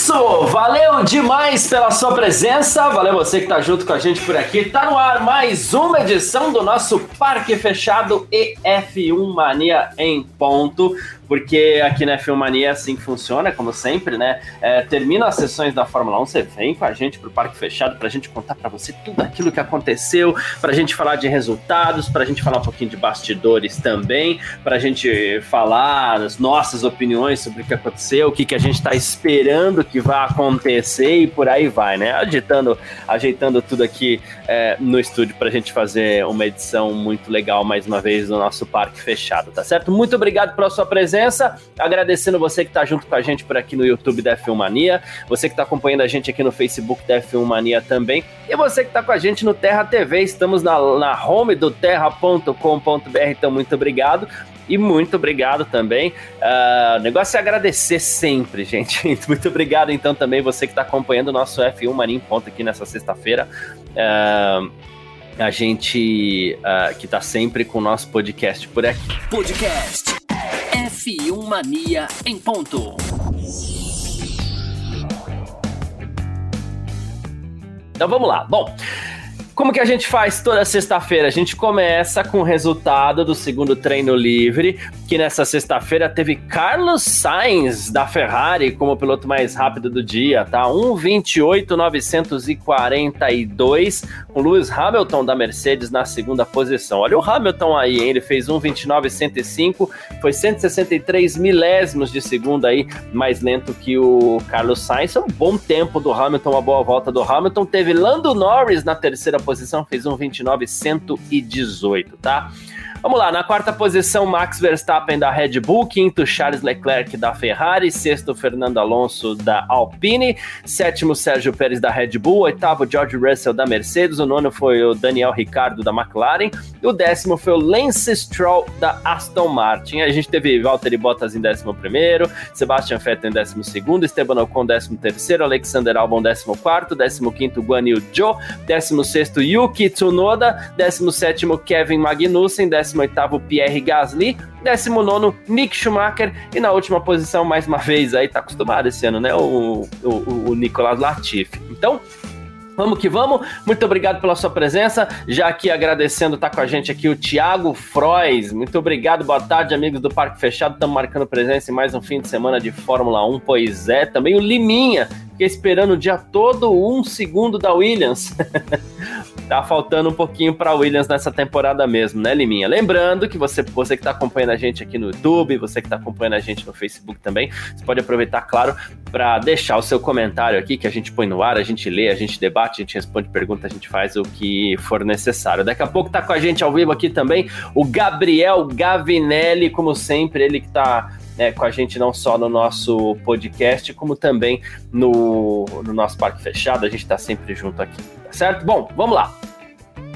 Isso! Valeu demais pela sua presença, valeu você que tá junto com a gente por aqui. Tá no ar mais uma edição do nosso Parque Fechado EF1 Mania em ponto porque aqui na Filmania é assim que funciona, como sempre, né? É, termina as sessões da Fórmula 1, você vem com a gente pro Parque Fechado pra gente contar para você tudo aquilo que aconteceu, pra gente falar de resultados, pra gente falar um pouquinho de bastidores também, pra gente falar as nossas opiniões sobre o que aconteceu, o que, que a gente tá esperando que vai acontecer e por aí vai, né? Agitando, ajeitando tudo aqui é, no estúdio pra gente fazer uma edição muito legal mais uma vez no nosso Parque Fechado, tá certo? Muito obrigado pela sua presença presença, agradecendo você que está junto com a gente por aqui no YouTube da F1 Mania, você que está acompanhando a gente aqui no Facebook da F1 Mania também, e você que está com a gente no Terra TV, estamos na, na home do terra.com.br, então muito obrigado. E muito obrigado também. Uh, o negócio é agradecer sempre, gente. Muito obrigado, então, também você que está acompanhando o nosso F1 Mania em Ponto aqui nessa sexta-feira. Uh, a gente uh, que está sempre com o nosso podcast por aqui. Podcast F1 Mania em ponto. Então vamos lá. Bom, como que a gente faz toda sexta-feira? A gente começa com o resultado do segundo treino livre, que nessa sexta-feira teve Carlos Sainz da Ferrari como piloto mais rápido do dia, tá? 1:28.942, com Lewis Hamilton da Mercedes na segunda posição. Olha o Hamilton aí, hein? Ele fez 1:29.105, foi 163 milésimos de segundo aí, mais lento que o Carlos Sainz. É um bom tempo do Hamilton, uma boa volta do Hamilton. Teve Lando Norris na terceira posição posição, fez um 29,118, tá? Vamos lá, na quarta posição, Max Verstappen da Red Bull, quinto, Charles Leclerc da Ferrari, sexto, Fernando Alonso da Alpine, sétimo, Sérgio Pérez da Red Bull, oitavo, George Russell da Mercedes, o nono foi o Daniel Ricciardo da McLaren, e o décimo foi o Lance Stroll da Aston Martin. A gente teve Valtteri Bottas em décimo primeiro, Sebastian Vettel em décimo segundo, Esteban Ocon décimo terceiro, Alexander Albon décimo quarto, décimo quinto, Guan Yu Zhou, décimo sexto, Yuki Tsunoda, décimo sétimo, Kevin Magnussen, décimo 18º Pierre Gasly, 19º Nick Schumacher e na última posição, mais uma vez, aí tá acostumado esse ano, né, o, o, o Nicolas Latifi. Então, Vamos que vamos. Muito obrigado pela sua presença. Já aqui agradecendo, tá com a gente aqui o Thiago Frois. Muito obrigado, boa tarde, amigos do Parque Fechado. Estamos marcando presença em mais um fim de semana de Fórmula 1. Pois é, também o Liminha, fiquei esperando o dia todo um segundo da Williams. tá faltando um pouquinho para Williams nessa temporada mesmo, né, Liminha? Lembrando que você, você que está acompanhando a gente aqui no YouTube, você que está acompanhando a gente no Facebook também, você pode aproveitar, claro, para deixar o seu comentário aqui que a gente põe no ar, a gente lê, a gente debate, a gente responde perguntas, a gente faz o que for necessário. Daqui a pouco tá com a gente ao vivo aqui também o Gabriel Gavinelli, como sempre, ele que tá é, com a gente não só no nosso podcast, como também no, no nosso parque fechado. A gente está sempre junto aqui, tá certo? Bom, vamos lá.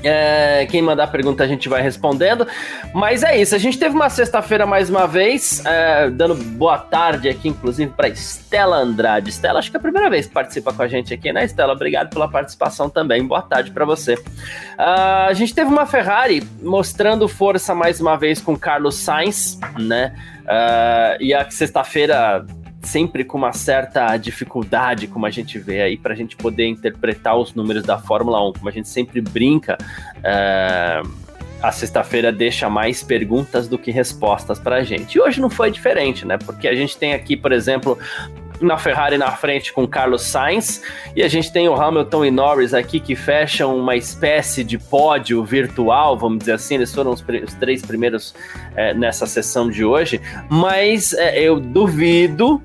É, quem mandar pergunta a gente vai respondendo. Mas é isso, a gente teve uma sexta-feira mais uma vez, é, dando boa tarde aqui, inclusive, para Estela Andrade. Estela, acho que é a primeira vez que participa com a gente aqui, né, Estela? Obrigado pela participação também. Boa tarde para você. Uh, a gente teve uma Ferrari mostrando força mais uma vez com Carlos Sainz, né? Uh, e a sexta-feira sempre com uma certa dificuldade, como a gente vê aí, para a gente poder interpretar os números da Fórmula 1, como a gente sempre brinca. Uh, a sexta-feira deixa mais perguntas do que respostas para a gente. E hoje não foi diferente, né? Porque a gente tem aqui, por exemplo, na Ferrari na frente com Carlos Sainz. E a gente tem o Hamilton e Norris aqui que fecham uma espécie de pódio virtual, vamos dizer assim, eles foram os, os três primeiros é, nessa sessão de hoje, mas é, eu duvido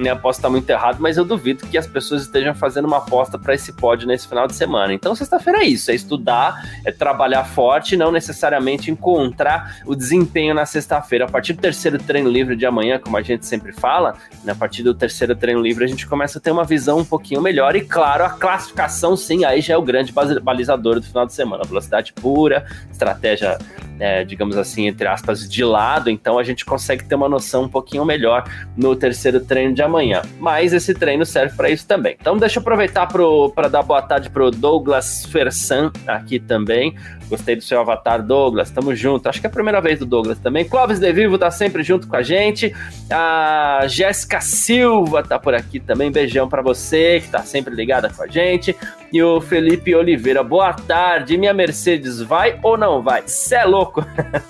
né? Posso estar muito errado, mas eu duvido que as pessoas estejam fazendo uma aposta para esse pódio nesse final de semana. Então, sexta-feira é isso: é estudar, é trabalhar forte, não necessariamente encontrar o desempenho na sexta-feira. A partir do terceiro treino livre de amanhã, como a gente sempre fala, né, a partir do terceiro treino livre, a gente começa a ter uma visão um pouquinho melhor. E claro, a classificação, sim, aí já é o grande balizador do final de semana. Velocidade pura, estratégia é, digamos assim, entre aspas, de lado, então a gente consegue ter uma noção um pouquinho melhor no terceiro treino de amanhã. Mas esse treino serve para isso também. Então deixa eu aproveitar para dar boa tarde para o Douglas Fersan aqui também. Gostei do seu avatar, Douglas. Tamo junto. Acho que é a primeira vez do Douglas também. Clóvis De Vivo tá sempre junto com a gente. A Jéssica Silva tá por aqui também. Beijão para você, que tá sempre ligada com a gente. E o Felipe Oliveira. Boa tarde. Minha Mercedes vai ou não vai? Cê é louco.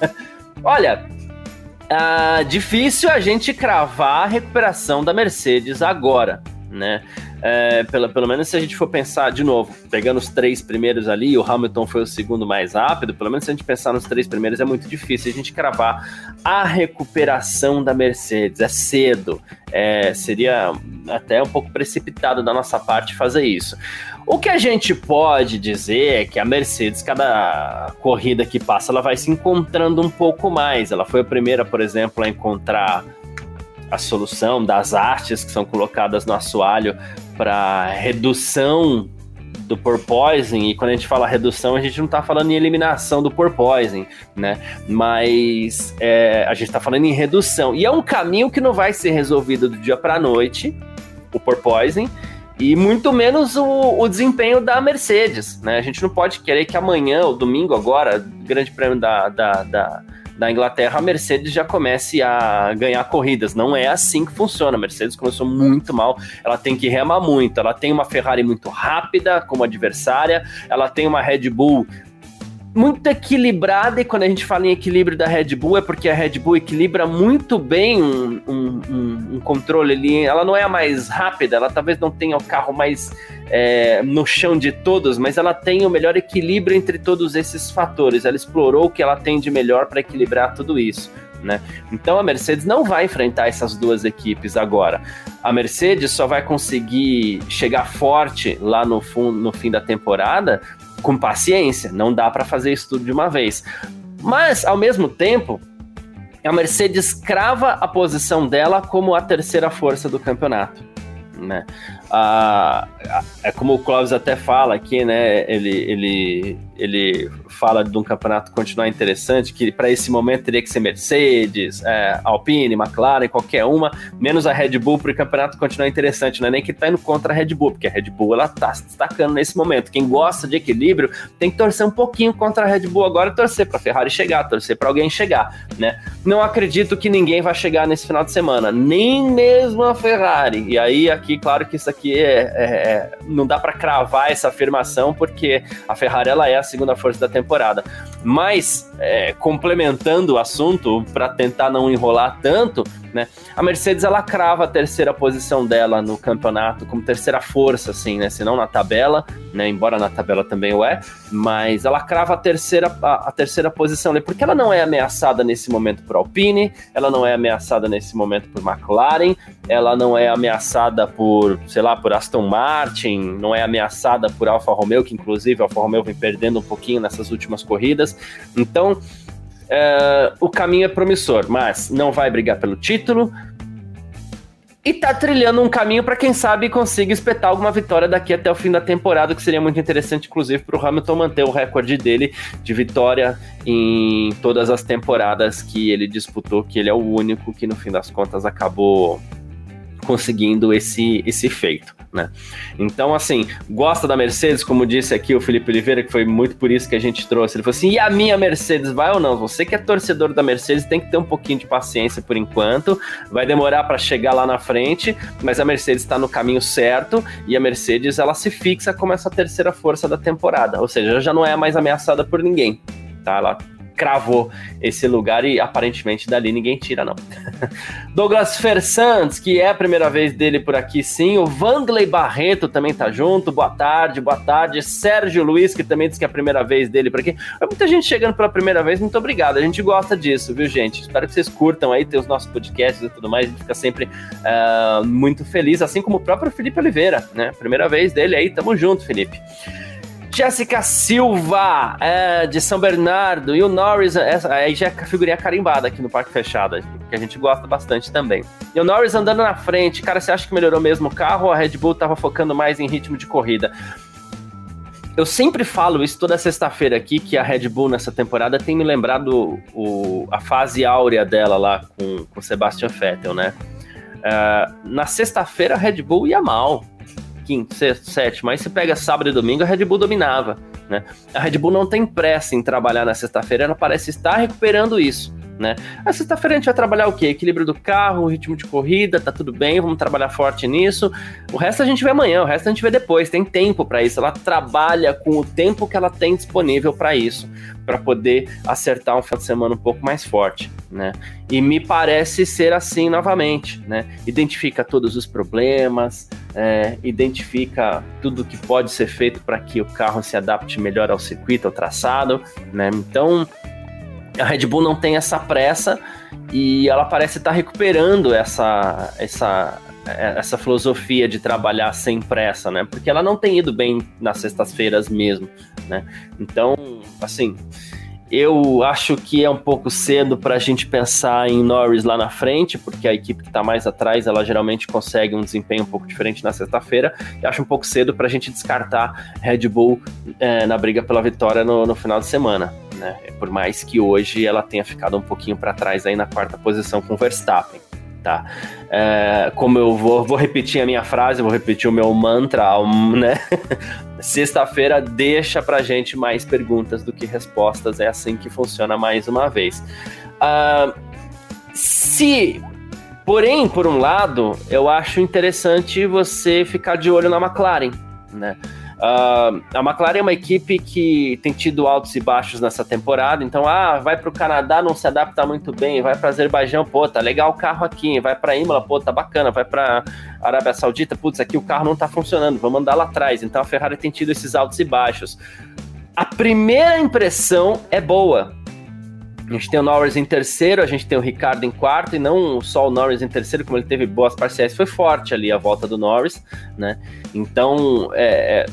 Olha, uh, difícil a gente cravar a recuperação da Mercedes agora, né? É, pelo, pelo menos se a gente for pensar de novo, pegando os três primeiros ali, o Hamilton foi o segundo mais rápido, pelo menos se a gente pensar nos três primeiros, é muito difícil a gente cravar a recuperação da Mercedes. É cedo, é, seria até um pouco precipitado da nossa parte fazer isso. O que a gente pode dizer é que a Mercedes, cada corrida que passa, ela vai se encontrando um pouco mais. Ela foi a primeira, por exemplo, a encontrar a solução das artes que são colocadas no assoalho para redução do porpoising, e quando a gente fala redução, a gente não está falando em eliminação do porpoising, né? Mas é, a gente está falando em redução. E é um caminho que não vai ser resolvido do dia para a noite, o porpoising, e muito menos o, o, desempenho da Mercedes, né? A gente não pode querer que amanhã, ou domingo agora, grande prêmio da, da, da da Inglaterra, a Mercedes já comece a ganhar corridas. Não é assim que funciona. A Mercedes começou muito mal, ela tem que remar muito. Ela tem uma Ferrari muito rápida como adversária, ela tem uma Red Bull muito equilibrada, e quando a gente fala em equilíbrio da Red Bull, é porque a Red Bull equilibra muito bem um, um, um, um controle ali. Ela não é a mais rápida, ela talvez não tenha o carro mais é, no chão de todos, mas ela tem o melhor equilíbrio entre todos esses fatores. Ela explorou o que ela tem de melhor para equilibrar tudo isso. Né? Então a Mercedes não vai enfrentar essas duas equipes agora. A Mercedes só vai conseguir chegar forte lá no, fundo, no fim da temporada com paciência, não dá para fazer isso tudo de uma vez. Mas, ao mesmo tempo, a Mercedes crava a posição dela como a terceira força do campeonato. Né? Ah, é como o Clóvis até fala aqui, né? Ele, ele, ele fala de um campeonato continuar interessante, que para esse momento teria que ser Mercedes, é, Alpine, McLaren, qualquer uma, menos a Red Bull para o campeonato continuar interessante. Não é nem que está indo contra a Red Bull, porque a Red Bull ela tá se destacando nesse momento. Quem gosta de equilíbrio tem que torcer um pouquinho contra a Red Bull agora, torcer para Ferrari chegar, torcer para alguém chegar, né? Não acredito que ninguém vai chegar nesse final de semana, nem mesmo a Ferrari. E aí aqui, claro que isso aqui é, é, é não dá para cravar essa afirmação, porque a Ferrari ela é a segunda força da temporada. Mas, é, complementando o assunto, para tentar não enrolar tanto, né? A Mercedes ela crava a terceira posição dela no campeonato como terceira força, assim, né? Se não na tabela, né? Embora na tabela também o é, mas ela crava a terceira, a, a terceira posição, né? Porque ela não é ameaçada nesse momento por Alpine, ela não é ameaçada nesse momento por McLaren, ela não é ameaçada por, sei lá, por Aston Martin, não é ameaçada por Alfa Romeo, que inclusive Alfa Romeo vem perdendo um pouquinho nessas últimas corridas. Então, Uh, o caminho é promissor, mas não vai brigar pelo título. E tá trilhando um caminho para quem sabe consiga espetar alguma vitória daqui até o fim da temporada, que seria muito interessante, inclusive, para o Hamilton manter o recorde dele de vitória em todas as temporadas que ele disputou, que ele é o único que no fim das contas acabou conseguindo esse, esse feito né? Então, assim, gosta da Mercedes, como disse aqui o Felipe Oliveira, que foi muito por isso que a gente trouxe. Ele falou assim: e a minha Mercedes vai ou não? Você que é torcedor da Mercedes tem que ter um pouquinho de paciência por enquanto, vai demorar para chegar lá na frente, mas a Mercedes está no caminho certo e a Mercedes ela se fixa como essa terceira força da temporada, ou seja, já não é mais ameaçada por ninguém. Tá? Ela cravou esse lugar e aparentemente dali ninguém tira, não. Douglas Fersantes, que é a primeira vez dele por aqui, sim. O Vangley Barreto também tá junto. Boa tarde, boa tarde. Sérgio Luiz, que também disse que é a primeira vez dele por aqui. É muita gente chegando pela primeira vez, muito obrigado. A gente gosta disso, viu, gente? Espero que vocês curtam aí, ter os nossos podcasts e tudo mais. A gente fica sempre uh, muito feliz, assim como o próprio Felipe Oliveira, né? Primeira vez dele aí, tamo junto, Felipe. Jéssica Silva, é, de São Bernardo, e o Norris, essa, aí já é a figurinha carimbada aqui no Parque Fechado, que a gente gosta bastante também. E o Norris andando na frente, cara, você acha que melhorou mesmo o carro ou a Red Bull tava focando mais em ritmo de corrida? eu sempre falo isso toda sexta-feira aqui, que a Red Bull nessa temporada tem me lembrado o, a fase áurea dela lá com o Sebastian Vettel, né? Uh, na sexta-feira a Red Bull ia mal. Quinto, sexto, sétimo. Aí você pega sábado e domingo, a Red Bull dominava. Né? A Red Bull não tem pressa em trabalhar na sexta-feira, ela parece estar recuperando isso né? A sexta-feira a gente vai trabalhar o quê? Equilíbrio do carro, ritmo de corrida, tá tudo bem, vamos trabalhar forte nisso. O resto a gente vê amanhã, o resto a gente vê depois, tem tempo para isso. Ela trabalha com o tempo que ela tem disponível para isso, para poder acertar um final de semana um pouco mais forte, né? E me parece ser assim novamente, né? Identifica todos os problemas, é, identifica tudo que pode ser feito para que o carro se adapte melhor ao circuito, ao traçado, né? Então, a Red Bull não tem essa pressa e ela parece estar recuperando essa, essa, essa filosofia de trabalhar sem pressa, né? Porque ela não tem ido bem nas sextas-feiras mesmo, né? Então, assim, eu acho que é um pouco cedo para a gente pensar em Norris lá na frente, porque a equipe que está mais atrás, ela geralmente consegue um desempenho um pouco diferente na sexta-feira. E acho um pouco cedo para a gente descartar Red Bull é, na briga pela vitória no, no final de semana né? Por mais que hoje ela tenha ficado um pouquinho para trás aí na quarta posição com Verstappen. Tá. É, como eu vou, vou repetir a minha frase, vou repetir o meu mantra, né? Sexta-feira deixa pra gente mais perguntas do que respostas, é assim que funciona mais uma vez. Uh, se Porém, por um lado, eu acho interessante você ficar de olho na McLaren, né? Uh, a McLaren é uma equipe que tem tido altos e baixos nessa temporada, então, ah, vai para o Canadá, não se adapta muito bem, vai para Azerbaijão, pô, tá legal o carro aqui, vai para Imola, pô, tá bacana, vai para Arábia Saudita, putz, aqui o carro não tá funcionando, vamos andar lá atrás. Então a Ferrari tem tido esses altos e baixos. A primeira impressão é boa, a gente tem o Norris em terceiro, a gente tem o Ricardo em quarto, e não só o Norris em terceiro, como ele teve boas parciais, foi forte ali a volta do Norris, né? Então, é, é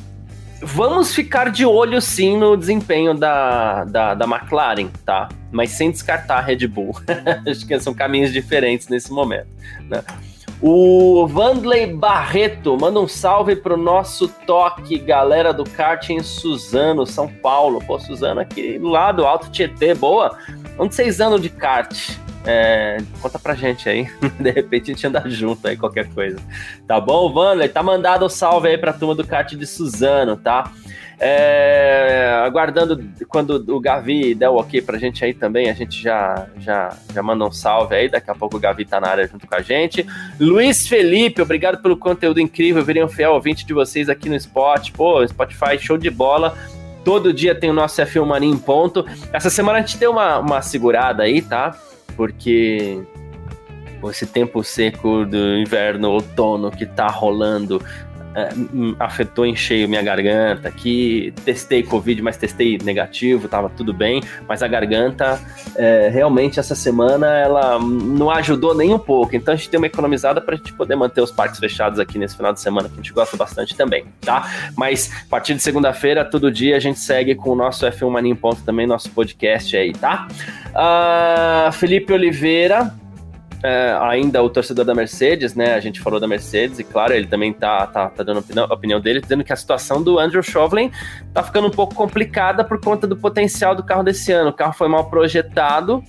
Vamos ficar de olho sim no desempenho da, da, da McLaren, tá? Mas sem descartar a Red Bull. Acho que são caminhos diferentes nesse momento. Né? O Vandley Barreto manda um salve pro nosso toque, galera do kart em Suzano, São Paulo. Pô, Suzano aqui do lado, Alto Tietê, boa. Onde vocês andam de kart? É, conta pra gente aí. De repente a gente anda junto aí, qualquer coisa. Tá bom, Wander? Tá mandado o um salve aí pra turma do kart de Suzano, tá? É, aguardando quando o Gavi der o ok pra gente aí também, a gente já, já, já manda um salve aí. Daqui a pouco o Gavi tá na área junto com a gente. Luiz Felipe, obrigado pelo conteúdo incrível. Eu virei um fiel ouvinte de vocês aqui no Spot. Pô, Spotify, show de bola. Todo dia tem o nosso F1 Mania em ponto. Essa semana a gente deu uma, uma segurada aí, tá? Porque esse tempo seco do inverno, outono que tá rolando afetou em cheio minha garganta aqui. Testei Covid, mas testei negativo, tava tudo bem. Mas a garganta, é, realmente, essa semana, ela não ajudou nem um pouco. Então a gente tem uma economizada pra gente poder manter os parques fechados aqui nesse final de semana, que a gente gosta bastante também, tá? Mas a partir de segunda-feira, todo dia, a gente segue com o nosso F1 Mania em Ponto também, nosso podcast aí, tá? Uh, Felipe Oliveira é, ainda o torcedor da Mercedes, né? A gente falou da Mercedes, e claro, ele também tá, tá, tá dando a opinião, opinião dele, dizendo que a situação do Andrew Chauvelin tá ficando um pouco complicada por conta do potencial do carro desse ano. O carro foi mal projetado,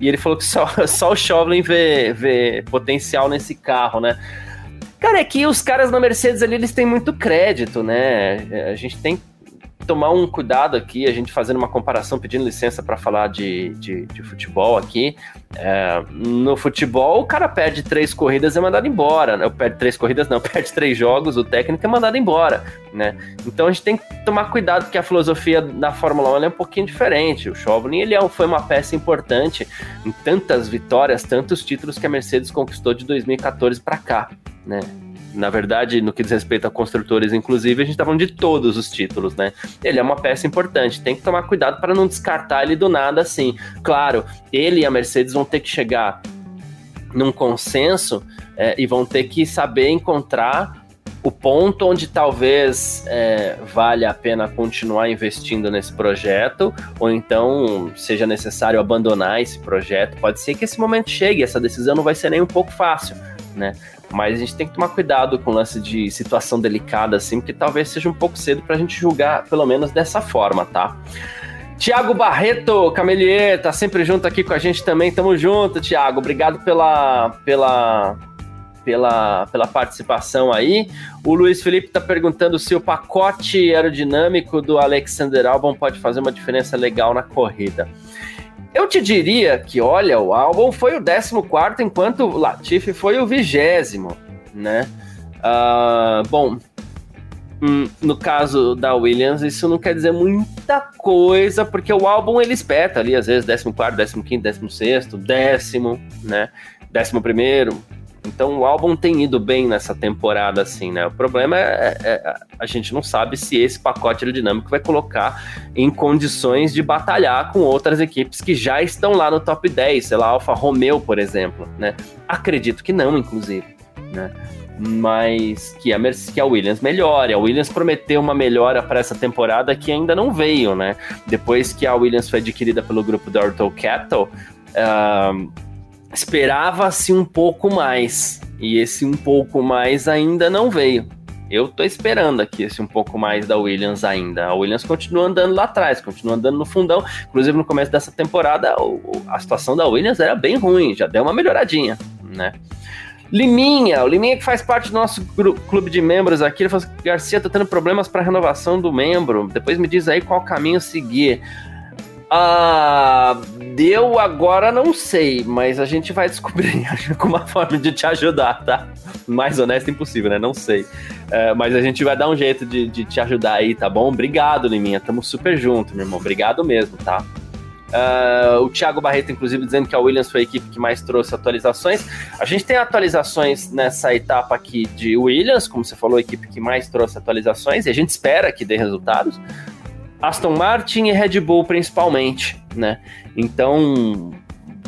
e ele falou que só, só o Chauvelin vê, vê potencial nesse carro, né? Cara, é que os caras da Mercedes ali, eles têm muito crédito, né? A gente tem tomar um cuidado aqui, a gente fazendo uma comparação, pedindo licença para falar de, de, de, futebol aqui. É, no futebol, o cara perde três corridas e é mandado embora. Né? Perde três corridas, não, perde três jogos, o técnico é mandado embora. Né? Então a gente tem que tomar cuidado, porque a filosofia da Fórmula 1 é um pouquinho diferente. O Chauvelin ele é foi uma peça importante em tantas vitórias, tantos títulos que a Mercedes conquistou de 2014 para cá. Né? Na verdade, no que diz respeito a construtores, inclusive, a gente tá falando de todos os títulos, né? Ele é uma peça importante, tem que tomar cuidado para não descartar ele do nada assim. Claro, ele e a Mercedes vão ter que chegar num consenso é, e vão ter que saber encontrar o ponto onde talvez é, valha a pena continuar investindo nesse projeto, ou então seja necessário abandonar esse projeto. Pode ser que esse momento chegue, essa decisão não vai ser nem um pouco fácil né? Mas a gente tem que tomar cuidado com o lance de situação delicada, assim, porque talvez seja um pouco cedo para a gente julgar, pelo menos dessa forma, tá? Tiago Barreto, Camelier, tá sempre junto aqui com a gente também. Tamo junto, Tiago. Obrigado pela, pela, pela, pela participação aí. O Luiz Felipe está perguntando se o pacote aerodinâmico do Alexander Albon pode fazer uma diferença legal na corrida. Eu te diria que, olha, o Albon foi o 14, enquanto o Latifi foi o vigésimo, né? Uh, bom, hum, no caso da Williams, isso não quer dizer muita coisa, porque o álbum ele espeta ali, às vezes 14, 15, 16, décimo, né? Décimo primeiro, então o álbum tem ido bem nessa temporada, assim, né? O problema é, é, é a gente não sabe se esse pacote aerodinâmico vai colocar em condições de batalhar com outras equipes que já estão lá no top 10, sei lá, Alfa Romeo, por exemplo, né? Acredito que não, inclusive, né? Mas que a, que a Williams melhore. A Williams prometeu uma melhora para essa temporada que ainda não veio, né? Depois que a Williams foi adquirida pelo grupo da Orto Capital, uh, esperava-se um pouco mais. E esse um pouco mais ainda não veio. Eu tô esperando aqui esse um pouco mais da Williams ainda. A Williams continua andando lá atrás, continua andando no fundão. Inclusive, no começo dessa temporada, a situação da Williams era bem ruim, já deu uma melhoradinha, né? Liminha, o Liminha que faz parte do nosso clube de membros aqui, ele falou assim, Garcia tá tendo problemas para renovação do membro. Depois me diz aí qual caminho seguir. Ah, deu agora não sei, mas a gente vai descobrir alguma forma de te ajudar, tá? Mais honesto impossível, né? Não sei. É, mas a gente vai dar um jeito de, de, te ajudar aí, tá bom? Obrigado, Liminha. Tamo super junto, meu irmão. Obrigado mesmo, tá? Uh, o Thiago Barreto, inclusive, dizendo que a Williams foi a equipe que mais trouxe atualizações. A gente tem atualizações nessa etapa aqui de Williams, como você falou, a equipe que mais trouxe atualizações, e a gente espera que dê resultados. Aston Martin e Red Bull principalmente, né? Então,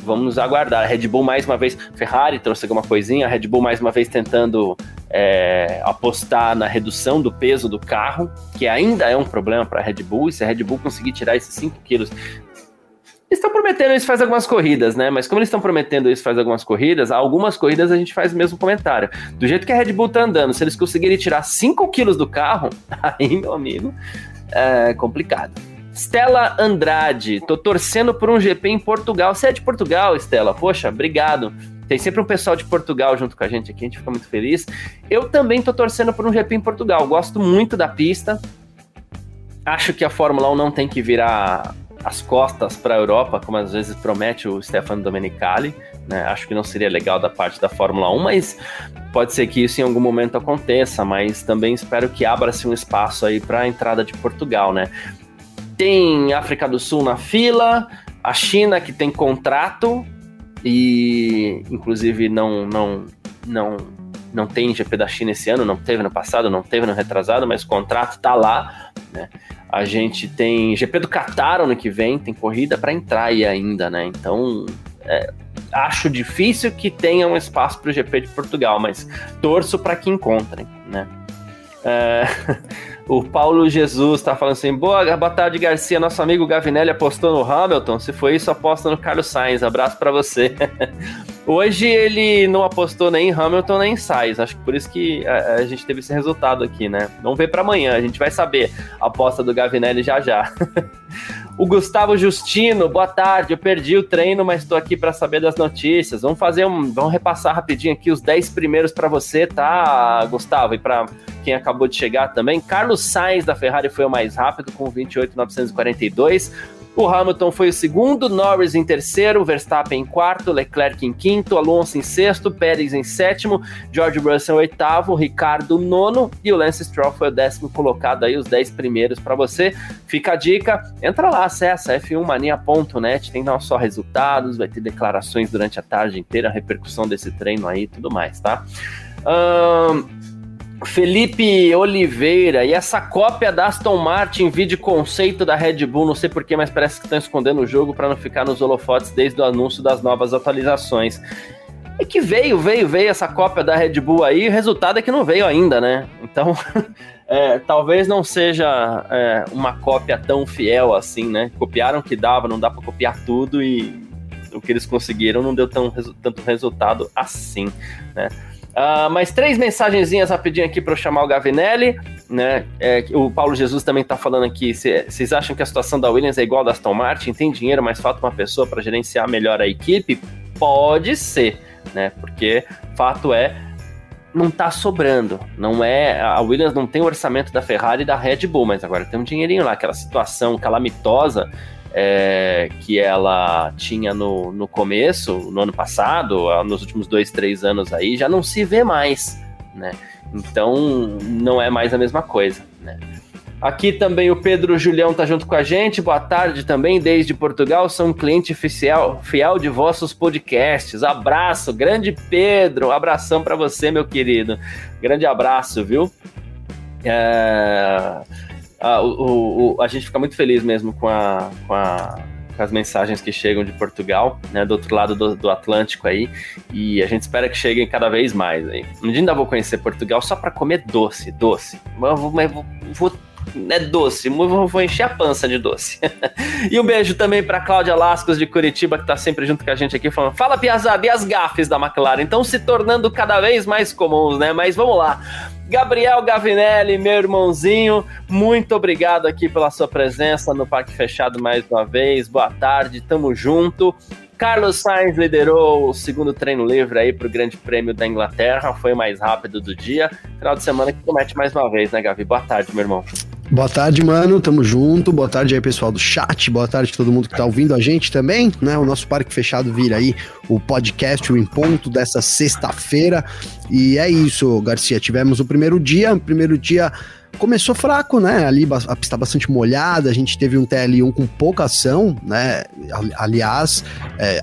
vamos aguardar. Red Bull mais uma vez, Ferrari trouxe alguma coisinha, Red Bull mais uma vez tentando é, apostar na redução do peso do carro, que ainda é um problema para Red Bull, e se a Red Bull conseguir tirar esses 5 quilos estão prometendo isso faz algumas corridas, né? Mas como eles estão prometendo isso faz algumas corridas, algumas corridas a gente faz o mesmo comentário. Do jeito que a Red Bull tá andando, se eles conseguirem tirar 5 quilos do carro, aí, meu amigo, é complicado. Stella Andrade, tô torcendo por um GP em Portugal. Você é de Portugal, Stella? Poxa, obrigado. Tem sempre um pessoal de Portugal junto com a gente aqui, a gente fica muito feliz. Eu também tô torcendo por um GP em Portugal. Gosto muito da pista. Acho que a Fórmula 1 não tem que virar as costas para a Europa, como às vezes promete o Stefano Domenicali. Né? Acho que não seria legal da parte da Fórmula 1, mas pode ser que isso em algum momento aconteça. Mas também espero que abra-se um espaço aí para a entrada de Portugal, né? Tem África do Sul na fila, a China que tem contrato e inclusive não não não não tem GP da China esse ano, não teve no passado, não teve no retrasado, mas o contrato está lá, né? A gente tem GP do Qatar ano que vem, tem corrida para entrar aí ainda, né? Então, é, acho difícil que tenha um espaço para o GP de Portugal, mas torço para que encontrem, né? É, o Paulo Jesus está falando assim: boa, boa tarde, Garcia. Nosso amigo Gavinelli apostou no Hamilton. Se foi isso, aposta no Carlos Sainz. Abraço para você. Hoje ele não apostou nem em Hamilton nem em Sainz. Acho que por isso que a, a gente teve esse resultado aqui, né? Vamos ver para amanhã. A gente vai saber a aposta do Gavinelli já já. o Gustavo Justino, boa tarde. Eu perdi o treino, mas estou aqui para saber das notícias. Vamos fazer um, vamos repassar rapidinho aqui os 10 primeiros para você, tá, Gustavo? E para quem acabou de chegar também. Carlos Sainz da Ferrari foi o mais rápido com 28.942. O Hamilton foi o segundo, Norris em terceiro, Verstappen em quarto, Leclerc em quinto, Alonso em sexto, Pérez em sétimo, George Russell oitavo, Ricardo nono e o Lance Stroll foi o décimo colocado aí, os dez primeiros para você. Fica a dica, entra lá, acessa f1mania.net, tem não só resultados, vai ter declarações durante a tarde inteira, repercussão desse treino aí e tudo mais, tá? Um, Felipe Oliveira, e essa cópia da Aston Martin vídeo conceito da Red Bull, não sei porquê, mas parece que estão escondendo o jogo para não ficar nos holofotes desde o anúncio das novas atualizações. É que veio, veio, veio essa cópia da Red Bull aí, o resultado é que não veio ainda, né? Então, é, talvez não seja é, uma cópia tão fiel assim, né? Copiaram o que dava, não dá para copiar tudo e o que eles conseguiram não deu tão, tanto resultado assim, né? Uh, mais três mensagenzinhas rapidinho aqui para eu chamar o Gavinelli. Né? É, o Paulo Jesus também está falando aqui. Vocês acham que a situação da Williams é igual a da Aston Martin? Tem dinheiro, mas falta uma pessoa para gerenciar melhor a equipe? Pode ser, né? Porque fato é não tá sobrando. Não é. A Williams não tem o orçamento da Ferrari e da Red Bull, mas agora tem um dinheirinho lá, aquela situação calamitosa é, que ela tinha no, no começo, no ano passado, nos últimos dois, três anos aí, já não se vê mais, né? Então não é mais a mesma coisa, né? Aqui também o Pedro Julião tá junto com a gente. Boa tarde também, desde Portugal. Sou um cliente fiel, fiel de vossos podcasts. Abraço, grande Pedro. Um abração para você, meu querido. Grande abraço, viu? É... Ah, o, o, a gente fica muito feliz mesmo com, a, com, a, com, as mensagens que chegam de Portugal, né, do outro lado do, do, Atlântico aí, e a gente espera que cheguem cada vez mais aí. Um dia ainda vou conhecer Portugal só para comer doce, doce. Mas vou, mas vou, vou é doce, vou, encher a pança de doce. e um beijo também para Cláudia Lascos de Curitiba, que está sempre junto com a gente aqui, falando: Fala, Piazada, e as gafes da McLaren? Estão se tornando cada vez mais comuns, né? Mas vamos lá. Gabriel Gavinelli, meu irmãozinho, muito obrigado aqui pela sua presença no Parque Fechado mais uma vez. Boa tarde, tamo junto. Carlos Sainz liderou o segundo treino livre aí para o Grande Prêmio da Inglaterra, foi o mais rápido do dia. Final de semana que promete mais uma vez, né, Gavi? Boa tarde, meu irmão. Boa tarde, mano. Tamo junto. Boa tarde aí, pessoal do chat. Boa tarde todo mundo que tá ouvindo a gente também, né? O nosso Parque Fechado vira aí o podcast, o Em Ponto dessa sexta-feira. E é isso, Garcia. Tivemos o primeiro dia. O primeiro dia começou fraco, né? Ali a pista bastante molhada, a gente teve um TL1 com pouca ação, né? Aliás, é,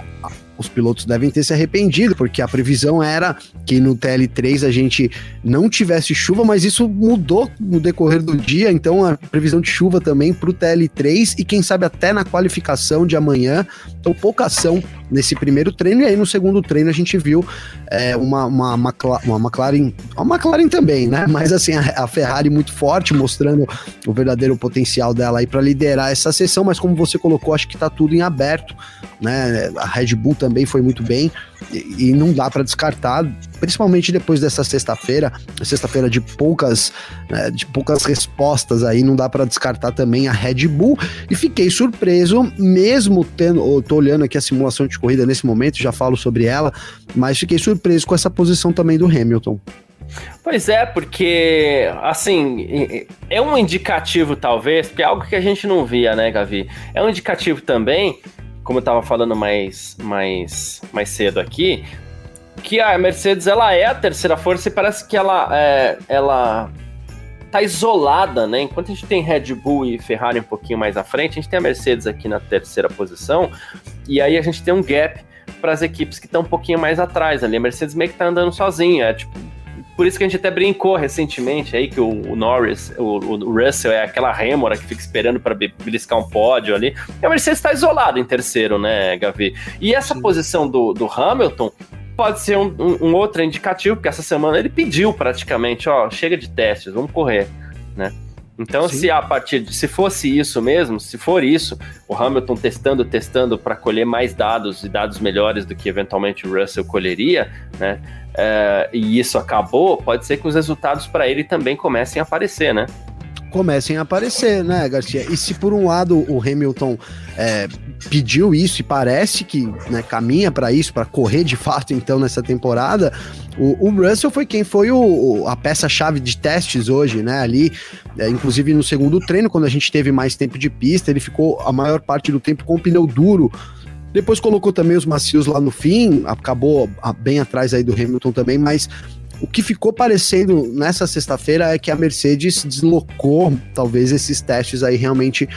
os pilotos devem ter se arrependido, porque a previsão era que no TL3 a gente não tivesse chuva, mas isso mudou no decorrer do dia, então a previsão de chuva também para o TL3 e quem sabe até na qualificação de amanhã. Então, pouca ação nesse primeiro treino, e aí no segundo treino a gente viu é, uma, uma, uma, McLaren, uma McLaren também, né? Mas assim, a, a Ferrari muito forte, mostrando o verdadeiro potencial dela aí para liderar essa sessão, mas como você colocou, acho que está tudo em aberto, né? A Red Bull também foi muito bem e, não dá para descartar, principalmente depois dessa sexta-feira, sexta-feira de poucas, né, de poucas respostas aí, não dá para descartar também a Red Bull. E fiquei surpreso, mesmo tendo, tô olhando aqui a simulação de corrida nesse momento, já falo sobre ela, mas fiquei surpreso com essa posição também do Hamilton. Pois é, porque, assim, é um indicativo, talvez, porque é algo que a gente não via, né, Gavi? É um indicativo também como eu estava falando mais, mais, mais cedo aqui, que a Mercedes ela é a terceira força e parece que ela, é, ela tá isolada, né? Enquanto a gente tem Red Bull e Ferrari um pouquinho mais à frente, a gente tem a Mercedes aqui na terceira posição, e aí a gente tem um gap para as equipes que estão um pouquinho mais atrás ali. A Mercedes meio que tá andando sozinha, é tipo por isso que a gente até brincou recentemente aí que o, Norris, o, o, Russell é aquela rêmora que fica esperando para beliscar um pódio ali. E a Mercedes está isolada em terceiro, né, Gavi? E essa Sim. posição do, do Hamilton pode ser um, um, um, outro indicativo, porque essa semana ele pediu praticamente, ó, chega de testes, vamos correr, né? Então, Sim. se a partir de, se fosse isso mesmo, se for isso, o Hamilton testando, testando para colher mais dados e dados melhores do que eventualmente o Russell colheria, né? É, e isso acabou, pode ser que os resultados para ele também comecem a aparecer, né? Comecem a aparecer, né, Garcia? E se por um lado o Hamilton é, pediu isso e parece que né, caminha para isso, para correr de fato então nessa temporada, o, o Russell foi quem foi o, a peça-chave de testes hoje, né? Ali, é, inclusive no segundo treino, quando a gente teve mais tempo de pista, ele ficou a maior parte do tempo com o pneu duro. Depois colocou também os macios lá no fim, acabou bem atrás aí do Hamilton também, mas o que ficou parecendo nessa sexta-feira é que a Mercedes deslocou talvez esses testes aí realmente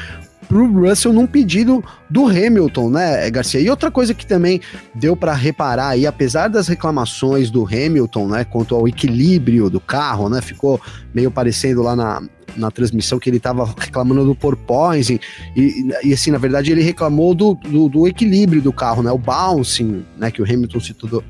pro Russell num pedido do Hamilton, né, Garcia? E outra coisa que também deu para reparar aí, apesar das reclamações do Hamilton, né, quanto ao equilíbrio do carro, né, ficou meio parecendo lá na, na transmissão que ele estava reclamando do porpoising e, e, assim, na verdade, ele reclamou do, do, do, equilíbrio do carro, né? O bouncing, né? Que o Hamilton citou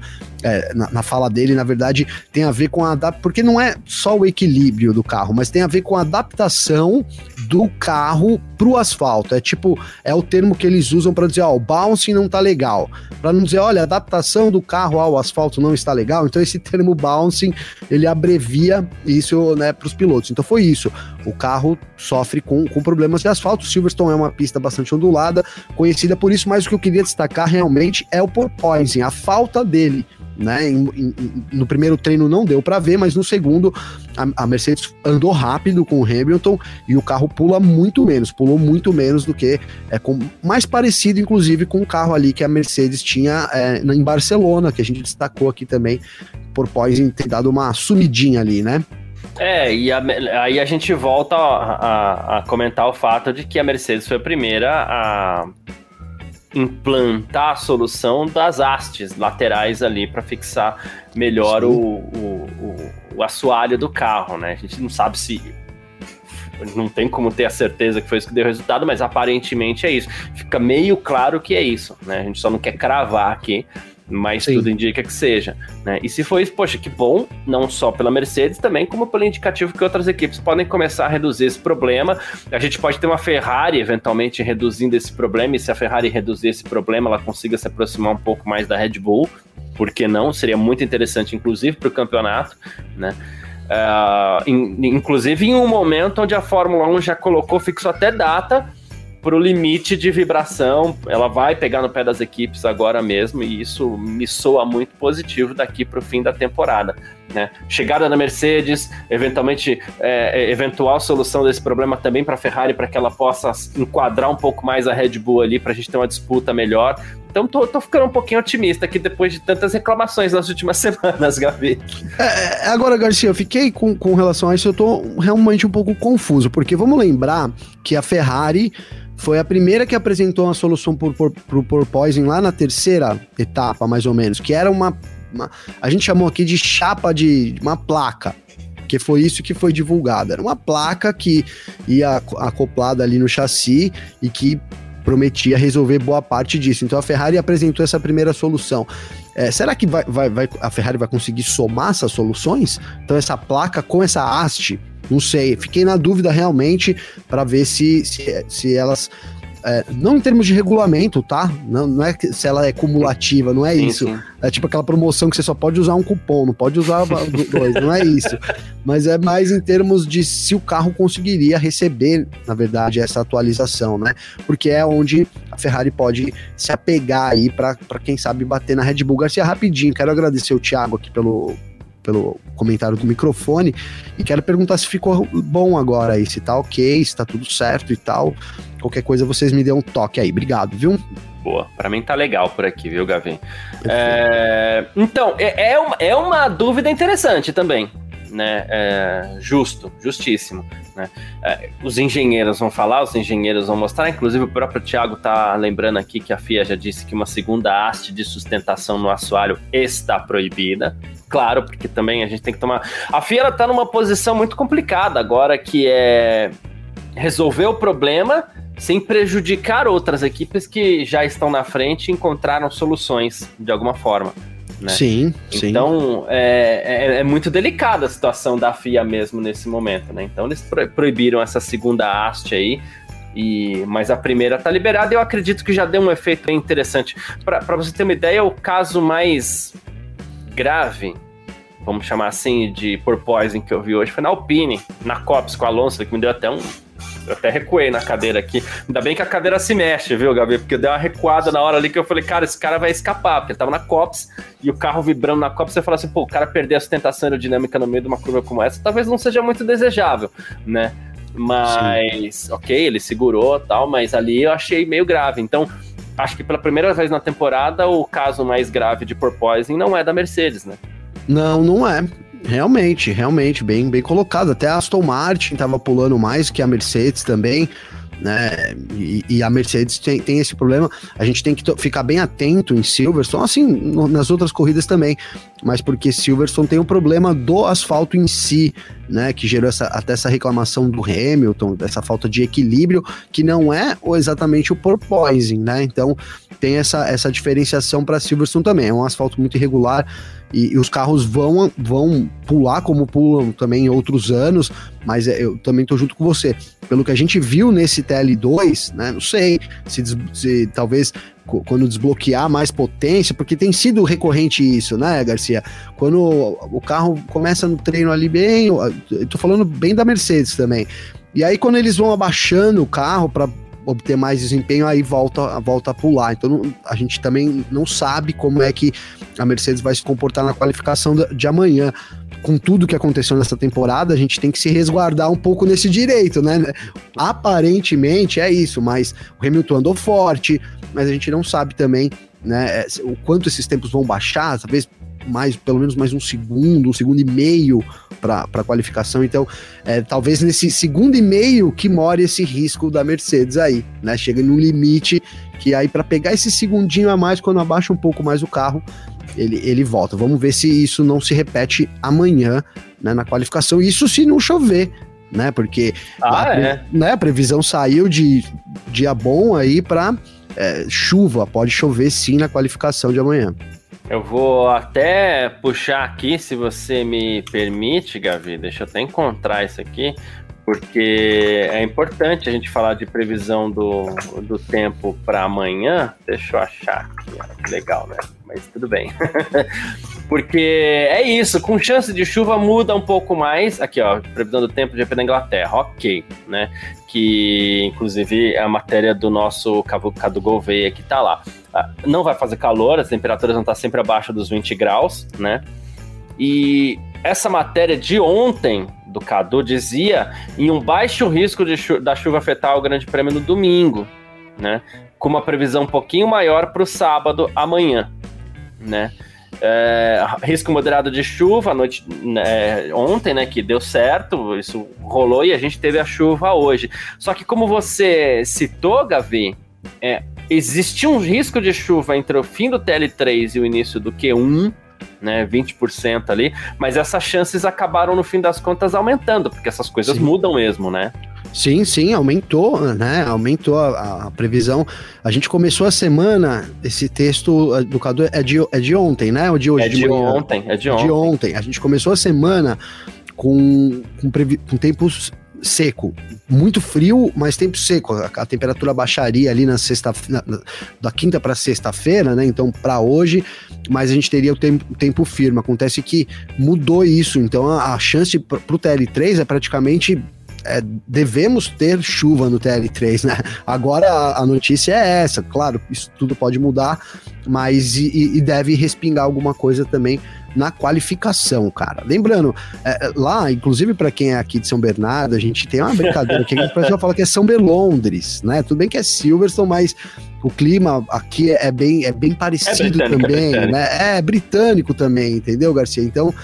é, na, na, fala dele, na verdade, tem a ver com a porque não é só o equilíbrio do carro, mas tem a ver com a adaptação do carro pro asfalto. É tipo, é o termo que eles usam para dizer, ó, o bouncing não tá legal. Para não dizer, olha, a adaptação do carro ao asfalto não está legal. Então esse termo bouncing, ele abrevia isso, né, para os pilotos. Então foi isso. O carro sofre com, com problemas de asfalto. Silverstone é uma pista bastante ondulada, conhecida por isso, mas o que eu queria destacar realmente é o porpoising, a falta dele né? Em, em, no primeiro treino não deu para ver, mas no segundo a, a, Mercedes andou rápido com o Hamilton e o carro pula muito menos, pulou muito menos do que é com, mais parecido, inclusive, com o carro ali que a Mercedes tinha é, em Barcelona, que a gente destacou aqui também por pós ter dado uma sumidinha ali, né? É, e a, aí a gente volta a, a, a, comentar o fato de que a Mercedes foi a primeira a implantar a solução das hastes laterais ali para fixar melhor o, o, o, o, assoalho do carro, né? A gente não sabe se. Não tem como ter a certeza que foi isso que deu resultado, mas aparentemente é isso. Fica meio claro que é isso, né? A gente só não quer cravar aqui, mas Sim. tudo indica que seja. Né? E se for isso, poxa, que bom, não só pela Mercedes, também como pelo indicativo que outras equipes podem começar a reduzir esse problema. A gente pode ter uma Ferrari eventualmente reduzindo esse problema, e se a Ferrari reduzir esse problema, ela consiga se aproximar um pouco mais da Red Bull, por que não? Seria muito interessante, inclusive, para o campeonato, né? Uh, in, inclusive em um momento onde a Fórmula 1 já colocou, fixou até data pro limite de vibração. Ela vai pegar no pé das equipes agora mesmo, e isso me soa muito positivo daqui para o fim da temporada. Né? Chegada da Mercedes, eventualmente, é, é eventual solução desse problema também para a Ferrari, para que ela possa enquadrar um pouco mais a Red Bull ali, para a gente ter uma disputa melhor. Então tô, tô, ficando um pouquinho otimista aqui depois de tantas reclamações nas últimas semanas, Gabi. É, é, agora, Garcia, eu fiquei com, com relação a isso, eu tô realmente um pouco confuso, porque vamos lembrar que a Ferrari foi a primeira que apresentou uma solução para o porpoising lá na terceira etapa, mais ou menos, que era uma, uma, a gente chamou aqui de chapa de uma placa, que foi isso que foi divulgado. Era uma placa que ia acoplada ali no chassi e que prometia resolver boa parte disso. Então a Ferrari apresentou essa primeira solução. É, será que vai, vai, vai, a Ferrari vai conseguir somar essas soluções? Então essa placa com essa haste não sei, fiquei na dúvida realmente para ver se, se, se elas é, não em termos de regulamento, tá? Não, não é se ela é cumulativa, não é sim, isso. Sim. É tipo aquela promoção que você só pode usar um cupom, não pode usar dois, não é isso. Mas é mais em termos de se o carro conseguiria receber, na verdade, essa atualização, né? Porque é onde a Ferrari pode se apegar aí para quem sabe bater na Red Bull. Garcia, rapidinho, quero agradecer o Thiago aqui pelo, pelo comentário do microfone e quero perguntar se ficou bom agora aí, se tá ok, se tá tudo certo e tal. Qualquer coisa vocês me dêem um toque aí. Obrigado, viu? Boa, para mim tá legal por aqui, viu, Gavin? É, então, é, é, uma, é uma dúvida interessante também, né? É, justo, justíssimo. Né? É, os engenheiros vão falar, os engenheiros vão mostrar, inclusive o próprio Thiago tá lembrando aqui que a FIA já disse que uma segunda haste de sustentação no assoalho está proibida, claro, porque também a gente tem que tomar. A FIA está numa posição muito complicada agora, que é resolver o problema sem prejudicar outras equipes que já estão na frente e encontraram soluções de alguma forma. Né? Sim, sim. Então é, é, é, muito delicada a situação da FIA mesmo nesse momento, né? Então eles proibiram essa segunda haste aí. E, mas a primeira tá liberada e eu acredito que já deu um efeito bem interessante. Para você ter uma ideia, o caso mais grave, vamos chamar assim, de porpoising que eu vi hoje foi na Alpine, na Cops com o Alonso, que me deu até um. Eu até recuei na cadeira aqui. Ainda bem que a cadeira se mexe, viu, Gabi? Porque deu uma recuada na hora ali que eu falei, cara, esse cara vai escapar, porque ele tava na Cops e o carro vibrando na Cops, você fala assim, pô, o cara perder a sustentação aerodinâmica no meio de uma curva como essa, talvez não seja muito desejável, né? Mas, Sim. ok, ele segurou tal, mas ali eu achei meio grave. Então, acho que pela primeira vez na temporada, o caso mais grave de porpoising não é da Mercedes, né? Não, não é. Realmente, realmente, bem, bem colocado. Até a Aston Martin estava pulando mais que a Mercedes também né? E, e, a Mercedes tem, tem esse problema. A gente tem que ficar bem atento em Silverstone, assim, no, nas outras corridas também, mas porque Silverstone tem o um problema do asfalto em si, né? Que gerou essa, até essa reclamação do Hamilton, dessa falta de equilíbrio, que não é exatamente o porpoising, né? Então, tem essa, essa diferenciação para Silverstone também. É um asfalto muito irregular e, e, os carros vão, vão pular como pulam também em outros anos, mas é, eu também tô junto com você. Pelo que a gente viu nesse TL2, né? Não sei se, se talvez quando desbloquear mais potência, porque tem sido recorrente isso, né, Garcia? Quando o carro começa no treino ali bem, eu tô falando bem da Mercedes também. E aí quando eles vão abaixando o carro para obter mais desempenho, aí volta, volta a pular. Então a gente também não sabe como é que a Mercedes vai se comportar na qualificação de amanhã. Com tudo que aconteceu nessa temporada, a gente tem que se resguardar um pouco nesse direito, né? Aparentemente é isso, mas o Hamilton andou forte, mas a gente não sabe também né, o quanto esses tempos vão baixar, talvez mais, pelo menos mais um segundo, um segundo e meio para a qualificação. Então, é, talvez nesse segundo e meio que more esse risco da Mercedes aí, né? Chega num limite que aí para pegar esse segundinho a mais, quando abaixa um pouco mais o carro, ele, ele volta. Vamos ver se isso não se repete amanhã né, na qualificação. Isso se não chover, né? Porque ah, a, é. né, a previsão saiu de dia bom aí para é, chuva. Pode chover sim na qualificação de amanhã. Eu vou até puxar aqui, se você me permite, Gavi. Deixa eu até encontrar isso aqui, porque é importante a gente falar de previsão do, do tempo para amanhã. Deixa eu achar aqui. Legal, né? Mas tudo bem. porque é isso, com chance de chuva muda um pouco mais. Aqui, ó, previsão do tempo de da Inglaterra, ok, né? Que inclusive é a matéria do nosso Cadu Gouveia que tá lá. Ah, não vai fazer calor, as temperaturas vão estar sempre abaixo dos 20 graus, né? E essa matéria de ontem do Cadu dizia em um baixo risco chu da chuva afetar o Grande Prêmio no domingo, né? Com uma previsão um pouquinho maior para o sábado amanhã, né? É, risco moderado de chuva noite é, ontem, né? Que deu certo, isso rolou e a gente teve a chuva hoje. Só que como você citou, Gavi, é, Existia um risco de chuva entre o fim do TL3 e o início do Q1, né, 20% ali, mas essas chances acabaram no fim das contas aumentando, porque essas coisas sim. mudam mesmo, né? Sim, sim, aumentou, né? Aumentou a, a, previsão. A gente começou a semana, esse texto eh, do Cadu é de, é de ontem, né? Ou de hoje? É de, de ontem, é de ontem. De ontem. A gente começou a semana com, com, com tempos seco. Muito frio, mas tempo seco. A, a temperatura baixaria ali na sexta, na, da quinta para sexta-feira, né? Então, para hoje, mas a gente teria o tempo, tempo firme. Acontece que mudou isso. Então, a, a chance para o TL3 é praticamente é, devemos ter chuva no TL3, né? Agora a, a, notícia é essa, claro, isso tudo pode mudar, mas e, e deve respingar alguma coisa também na qualificação, cara. Lembrando, é, é lá, inclusive para quem é aqui de São Bernardo, a gente tem uma brincadeira que o pessoal fala que é São Belondres, né? Tudo bem que é Silverstone, mas o clima aqui é bem, é bem parecido é também, é né? É britânico também, entendeu, Garcia? Então,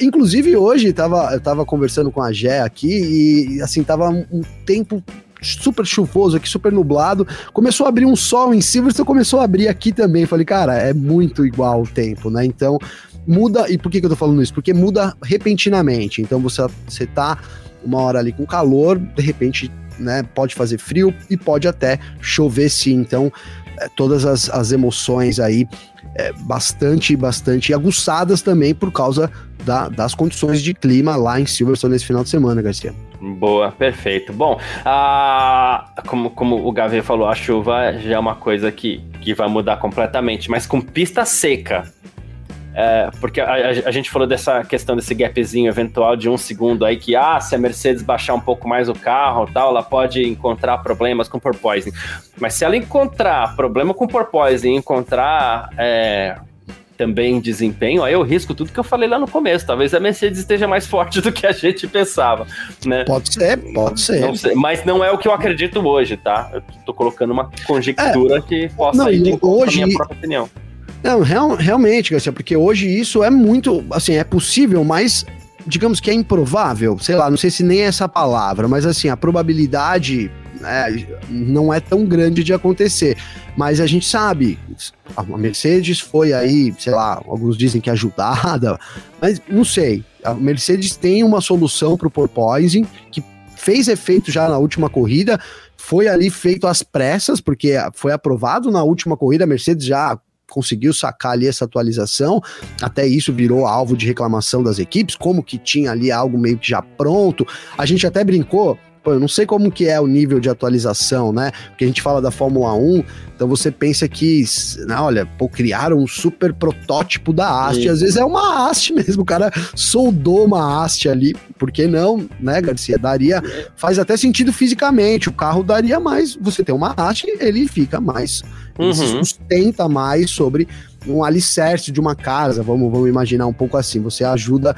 Inclusive hoje tava, eu tava conversando com a Gé aqui e assim, tava um tempo super chuvoso aqui, super nublado. Começou a abrir um sol em Silverstone, começou a abrir aqui também. Falei, cara, é muito igual o tempo, né? Então, muda. E por que, que eu tô falando isso? Porque muda repentinamente. Então, você, você tá uma hora ali com calor, de repente, né, pode fazer frio e pode até chover sim. Então, é, todas as, as emoções aí é, bastante, bastante aguçadas também por causa da, das condições de clima lá em Silverstone nesse final de semana, Garcia. Boa, perfeito. Bom, a, como, como o Gavê falou, a chuva já é uma coisa que, que vai mudar completamente, mas com pista seca, é, porque a, a, gente falou dessa questão desse gapzinho eventual de um segundo aí, que ah, se a Mercedes baixar um pouco mais o carro tal, ela pode encontrar problemas com porpoising. Mas se ela encontrar problema com porpoising, encontrar é, também desempenho, aí eu risco tudo que eu falei lá no começo. Talvez a Mercedes esteja mais forte do que a gente pensava, né? Pode ser, pode ser. Não sei, mas não é o que eu acredito hoje, tá? Eu tô colocando uma conjectura é, que possa não, ir de hoje, minha própria opinião. Não, real, realmente, Garcia, porque hoje isso é muito, assim, é possível, mas digamos que é improvável, sei lá, não sei se nem é essa palavra, mas assim, a probabilidade né, não é tão grande de acontecer. Mas a gente sabe, a Mercedes foi aí, sei lá, alguns dizem que ajudada, mas não sei. A Mercedes tem uma solução para o porpoising que fez efeito já na última corrida, foi ali feito às pressas, porque foi aprovado na última corrida, a Mercedes já conseguiu sacar ali essa atualização, até isso virou alvo de reclamação das equipes, como que tinha ali algo meio que já pronto. A gente até brincou, pô, eu não sei como que é o nível de atualização, né? Porque a gente fala da Fórmula 1, então você pensa que, né, olha, pô, criaram um super protótipo da haste, Sim. às vezes é uma haste mesmo, o cara soldou uma haste ali, por que não, né, Garcia? Daria, faz até sentido fisicamente, o carro daria mais, você tem uma haste, ele fica mais uhum. se sustenta mais sobre um alicerce de uma casa, vamos, vamos imaginar um pouco assim, você ajuda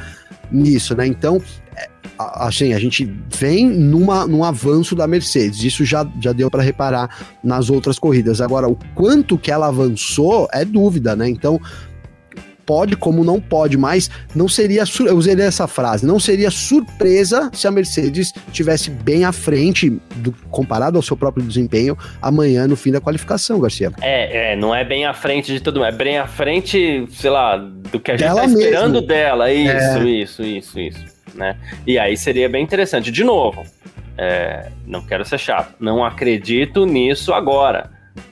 nisso, né? Então, é, assim, a gente vem numa, num avanço da Mercedes, isso já, já deu para reparar nas outras corridas. Agora, o quanto que ela avançou é dúvida, né? Então, pode, como não pode, mas não seria, eu usei essa frase, não seria surpresa se a Mercedes tivesse bem à frente, do, comparado ao seu próprio desempenho, amanhã no fim da qualificação, Garcia. É, é não é bem à frente de tudo, é bem à frente, sei lá, do que a gente dela tá esperando mesmo. dela, isso, é. isso, isso, isso, né? E aí seria bem interessante, de novo, é, não quero ser chato, não acredito nisso agora,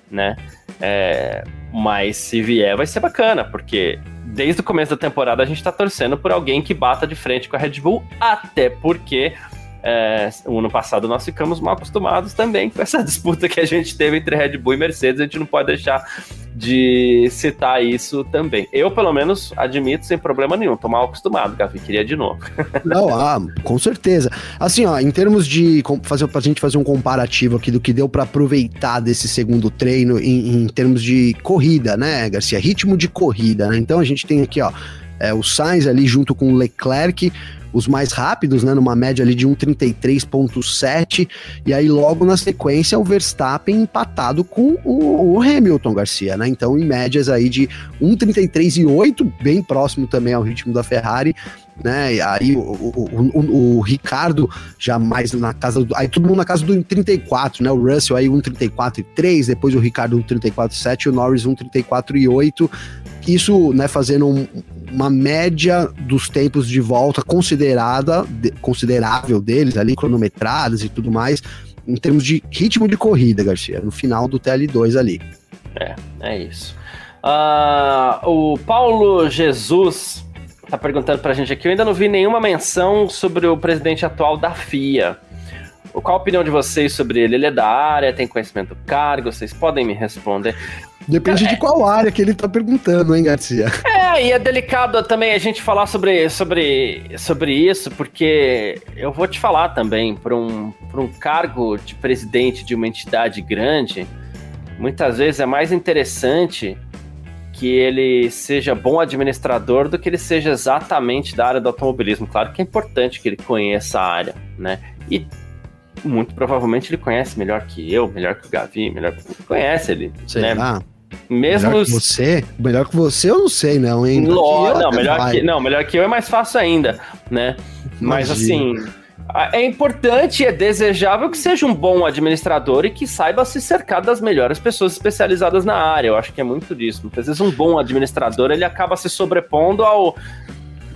né? É, mas se vier, vai ser bacana, porque desde o começo da temporada a gente tá torcendo por alguém que bata de frente com a Red Bull, até porque é, o ano passado nós ficamos mal acostumados também com essa disputa que a gente teve entre Red Bull e Mercedes. A gente não pode deixar de citar isso também. Eu, pelo menos, admito sem problema nenhum. Tô mal acostumado, Gavi. Queria de novo. não, ah, com certeza. Assim, ó, em termos de fazer pra gente fazer um comparativo aqui do que deu para aproveitar desse segundo treino em, em termos de corrida, né, Garcia? Ritmo de corrida, né? Então a gente tem aqui, ó. É, o Sainz ali junto com o Leclerc, os mais rápidos, né, numa média ali de 1,33,7, e aí logo na sequência o Verstappen empatado com o, o Hamilton Garcia, né? Então, em médias aí de 1,33,8, bem próximo também ao ritmo da Ferrari, né? E aí o, o, o, o, Ricardo já mais na casa do. Aí todo mundo na casa do 34, né? O Russell aí 1,34 e 3, depois o Ricardo 1,34 e 7, o Norris 1,34 e 8. Isso, né, fazendo um, uma média dos tempos de volta considerada, de, considerável deles ali, cronometradas e tudo mais, em termos de ritmo de corrida, Garcia, no final do TL2 ali. É, é isso. Uh, o Paulo Jesus tá perguntando pra gente aqui, eu ainda não vi nenhuma menção sobre o presidente atual da FIA. Qual a opinião de vocês sobre ele? Ele é da área, tem conhecimento do cargo? Vocês podem me responder. Depende é. de qual área que ele tá perguntando, hein, Garcia? É, e é delicado também a gente falar sobre, sobre, sobre isso, porque eu vou te falar também, para um, um cargo de presidente de uma entidade grande, muitas vezes é mais interessante que ele seja bom administrador do que ele seja exatamente da área do automobilismo. Claro que é importante que ele conheça a área, né? E muito provavelmente ele conhece melhor que eu, melhor que o Gavi, melhor que conhece ele, Sei né? Lá. Mesmo melhor que você? Melhor que você eu não sei não, hein? Ló, não, melhor que, não, melhor que eu é mais fácil ainda, né? Mas assim, é importante e é desejável que seja um bom administrador e que saiba se cercar das melhores pessoas especializadas na área. Eu acho que é muito disso. Muitas vezes um bom administrador ele acaba se sobrepondo ao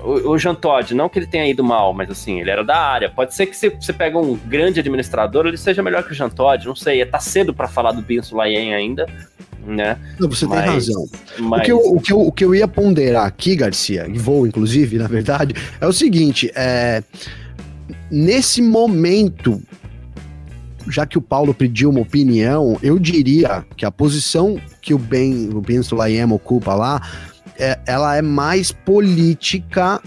o, o Jean Todt, não que ele tenha ido mal, mas assim, ele era da área. Pode ser que se você pega um grande administrador, ele seja melhor que o Jean Todt, não sei. Tá cedo para falar do Ben Sulayen ainda, né? Não, você mas, tem razão. Mas... O, que eu, o, que eu, o que eu ia ponderar aqui, Garcia, e vou inclusive, na verdade, é o seguinte: é, nesse momento, já que o Paulo pediu uma opinião, eu diria que a posição que o Ben, o ben Sulayem ocupa lá é, ela é mais política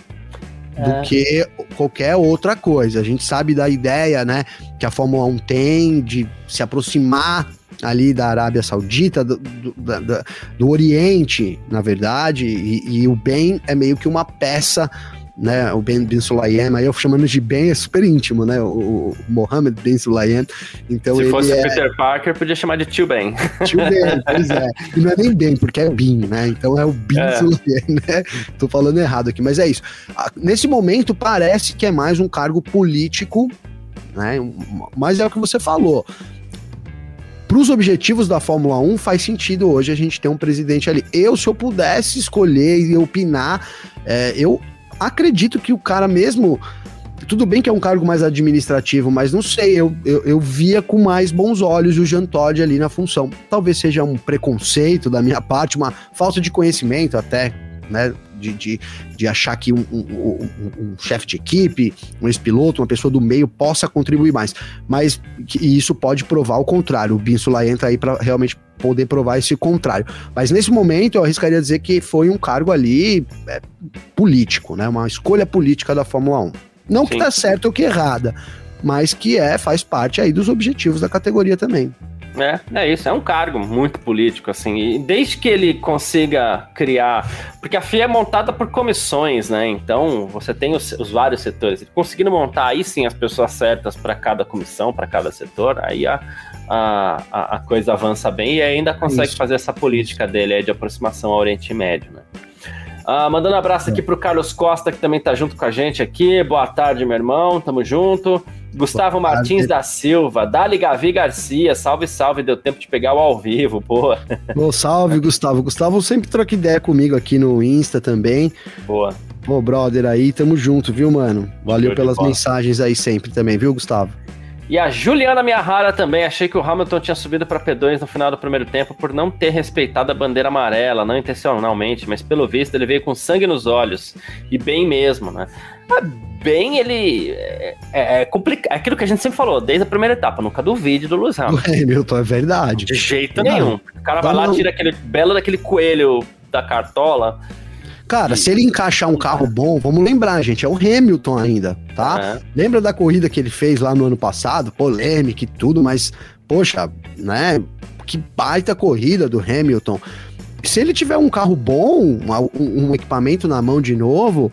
do é. que qualquer outra coisa. A gente sabe da ideia, né, que a Fórmula 1 tem de se aproximar ali da Arábia Saudita, do, do, do, do Oriente, na verdade, e, e, o bem é meio que uma peça né, o Ben Bin Sulayem, aí eu chamando de Ben é super íntimo, né, o, o Mohammed Ben Sulayem, então Se fosse é... Peter Parker, podia chamar de Tio Ben. Tio Ben, pois é, e não é nem Ben, porque é Bin, né, então é o Bin é. Sulayem, né, tô falando errado aqui, mas é isso. Nesse momento parece que é mais um cargo político, né, mas é o que você falou, para os objetivos da Fórmula 1, faz sentido hoje a gente ter um presidente ali. Eu, se eu pudesse escolher e opinar, é, eu acredito que o cara mesmo tudo bem que é um cargo mais administrativo, mas não sei, eu, eu, eu, via com mais bons olhos o Jean Todt ali na função. Talvez seja um preconceito da minha parte, uma falta de conhecimento até, né? De, de, de achar que um, um, um, um chefe de equipe, um ex-piloto, uma pessoa do meio possa contribuir mais. Mas e isso pode provar o contrário. O Binsula entra aí para realmente poder provar esse contrário. Mas nesse momento eu arriscaria dizer que foi um cargo ali é, político, né? Uma escolha política da Fórmula 1. Não Sim. que tá certo ou que errada, mas que é, faz parte aí dos objetivos da categoria também. É, é isso, é um cargo muito político, assim, e desde que ele consiga criar, porque a FIA é montada por comissões, né, então você tem os, os vários setores, conseguindo montar aí sim as pessoas certas para cada comissão, para cada setor, aí a, a, a, coisa avança bem e ainda consegue isso. fazer essa política dele de aproximação ao Oriente Médio, né. Ah, mandando um abraço aqui pro Carlos Costa, que também tá junto com a gente aqui. Boa tarde, meu irmão. Tamo junto. Gustavo Boa Martins tarde. da Silva, Dali Gavi Garcia, salve, salve, deu tempo de pegar o ao vivo, boa. Boa, salve, Gustavo. Gustavo sempre troca ideia comigo aqui no Insta também. Boa. Pô, brother, aí tamo junto, viu, mano? Valeu pelas mensagens aí sempre também, viu, Gustavo? E a Juliana Miahara também. Achei que o Hamilton tinha subido para P2 no final do primeiro tempo por não ter respeitado a bandeira amarela, não intencionalmente, mas pelo visto ele veio com sangue nos olhos. E bem mesmo, né? Ah, bem, ele. É, é, é complicado. É aquilo que a gente sempre falou, desde a primeira etapa. Nunca duvide do Lewis Hamilton. É, Hamilton, é verdade. De jeito não, nenhum. O cara vai lá, tira aquele belo daquele coelho da cartola Cara, se ele encaixar um carro bom, vamos lembrar, gente, é o Hamilton ainda, tá? É. Lembra da corrida que ele fez lá no ano passado? Polêmica e tudo, mas, poxa, né? Que baita corrida do Hamilton. Se ele tiver um carro bom, um, um equipamento na mão de novo,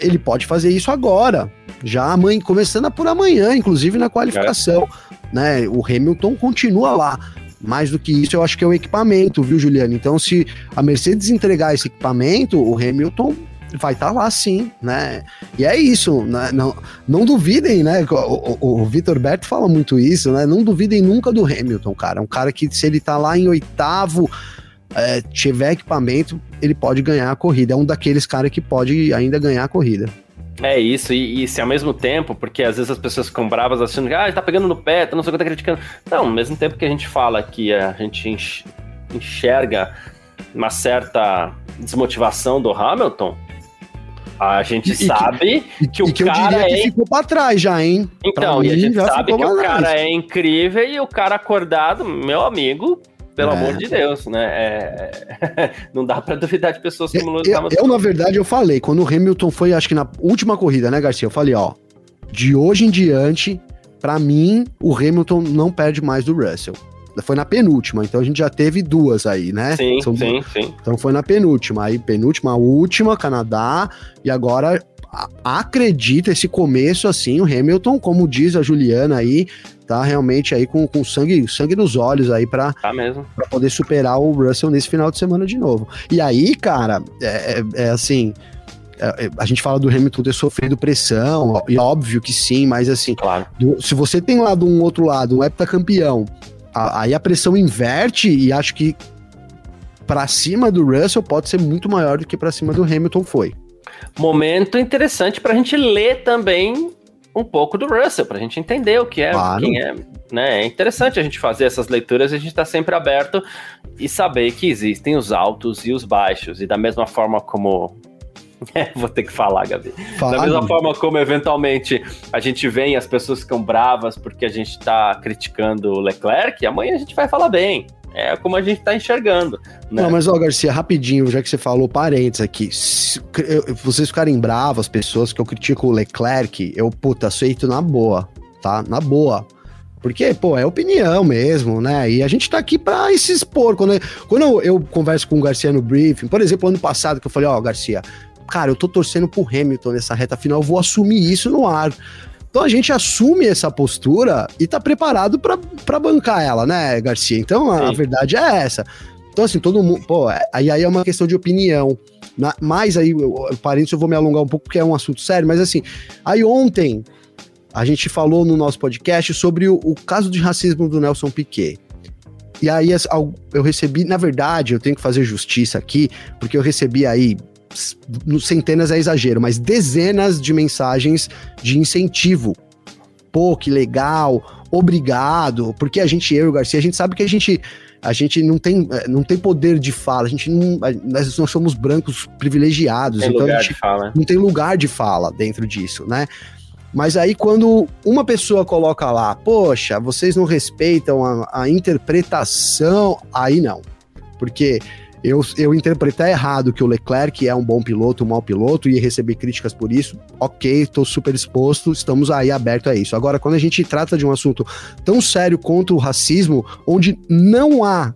ele pode fazer isso agora. Já amanhã, começando por amanhã, inclusive na qualificação. É. Né? O Hamilton continua lá. Mais do que isso, eu acho que é o equipamento, viu, Juliano? Então, se a Mercedes entregar esse equipamento, o Hamilton vai estar tá lá sim, né? E é isso, né? não, não duvidem, né? O, o, o Vitor Berto fala muito isso, né? Não duvidem nunca do Hamilton, cara. Um cara que, se ele tá lá em oitavo, é, tiver equipamento, ele pode ganhar a corrida. É um daqueles caras que pode ainda ganhar a corrida. É isso, e, e, se ao mesmo tempo, porque às vezes as pessoas ficam bravas achando que ah, ele tá pegando no pé, tá não sei o que tá criticando. Não, ao mesmo tempo que a gente fala que a gente enxerga uma certa desmotivação do Hamilton, a gente e sabe que, que o que cara é... ficou para trás já, hein? Então, e a gente sabe que o cara é incrível e o cara acordado, meu amigo, pelo é. amor de Deus, né? É... não dá para duvidar de pessoas como o Lewis Hamilton. Eu, na verdade, eu falei, quando o Hamilton foi, acho que na última corrida, né, Garcia? Eu falei, ó, de hoje em diante, para mim, o Hamilton não perde mais do Russell. Foi na penúltima, então a gente já teve duas aí, né? Sim, São sim, sim. Então foi na penúltima, aí penúltima, última, Canadá, e agora acredita esse começo assim, o Hamilton, como diz a Juliana aí, tá realmente aí com, com sangue, sangue nos olhos aí para tá poder superar o Russell nesse final de semana de novo. E aí, cara, é, é, é assim, é, é, a gente fala do Hamilton ter sofrido pressão, e óbvio que sim, mas assim, claro. do, se você tem lá do um outro lado um heptacampeão, a, aí a pressão inverte e acho que para cima do Russell pode ser muito maior do que para cima do Hamilton foi. Momento interessante para a gente ler também um pouco do Russell, para a gente entender o que é, claro. quem é. Né? É interessante a gente fazer essas leituras e a gente está sempre aberto e saber que existem os altos e os baixos. E da mesma forma como. É, vou ter que falar, Gabi. Fala, da mesma forma como, eventualmente, a gente vem e as pessoas ficam bravas porque a gente está criticando o Leclerc, amanhã a gente vai falar bem é como a gente tá enxergando. Né? Não, mas ó, Garcia, rapidinho, já que você falou parênteses aqui. Se, vocês ficarem bravos, as pessoas que eu critico o Leclerc, eu, puta, aceito na boa, tá? Na boa. Porque, pô, é opinião mesmo, né? E a gente tá aqui pra se expor. Quando, eu, quando eu, eu, converso com o Garcia no briefing, por exemplo, ano passado, que eu falei, ó, oh, Garcia, cara, eu tô torcendo pro Hamilton nessa reta final, vou assumir isso no ar. Então a gente assume essa postura e tá preparado para bancar ela, né, Garcia? Então a, a, verdade é essa. Então, assim, todo mundo. Pô, é, aí, aí é uma questão de opinião. Na, mais aí, parênteses, eu vou me alongar um pouco porque é um assunto sério, mas assim, aí ontem a gente falou no nosso podcast sobre o, o caso de racismo do Nelson Piquet. E aí eu recebi, na verdade, eu tenho que fazer justiça aqui, porque eu recebi aí centenas é exagero, mas dezenas de mensagens de incentivo. Pô, que legal, obrigado, porque a gente, eu e o Garcia, a gente sabe que a gente a gente não tem, eh, não tem poder de fala, a gente não, nós, nós somos brancos privilegiados, tem então lugar a gente de fala. não tem lugar de fala dentro disso, né? Mas aí quando uma pessoa coloca lá, poxa, vocês não respeitam a, a interpretação, aí não. Porque eu, eu interpretar errado que o Leclerc é um bom piloto, um mau piloto e receber críticas por isso, ok, estou super exposto, estamos aí aberto a isso. Agora, quando a gente trata de um assunto tão sério contra o racismo, onde não há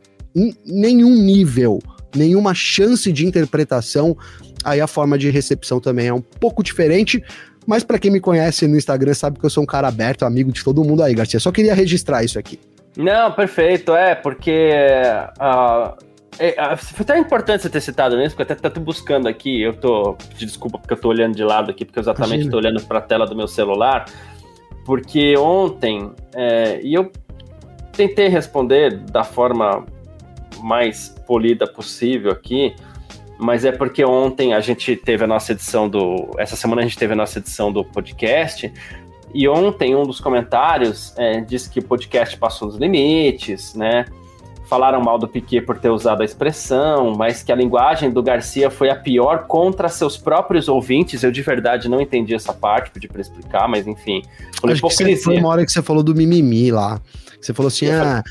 nenhum nível, nenhuma chance de interpretação, aí a forma de recepção também é um pouco diferente. Mas para quem me conhece no Instagram sabe que eu sou um cara aberto, amigo de todo mundo aí, Garcia. Só queria registrar isso aqui. Não, perfeito, é, porque uh, é, foi até importante você ter citado isso, porque até tô buscando aqui, eu tô. Desculpa porque eu tô olhando de lado aqui, porque eu exatamente Imagina. tô olhando para a tela do meu celular. Porque ontem, é, e eu tentei responder da forma mais polida possível aqui, mas é porque ontem a gente teve a nossa edição do. Essa semana a gente teve a nossa edição do podcast. E ontem um dos comentários é, disse que o podcast passou dos limites, né? Falaram mal do Piquet por ter usado a expressão, mas que a linguagem do Garcia foi a pior contra seus próprios ouvintes. Eu de verdade não entendi essa parte, pedi para explicar, mas enfim. Acho hipocrisia. que foi uma hora que você falou do mimimi lá. Você falou assim, ah,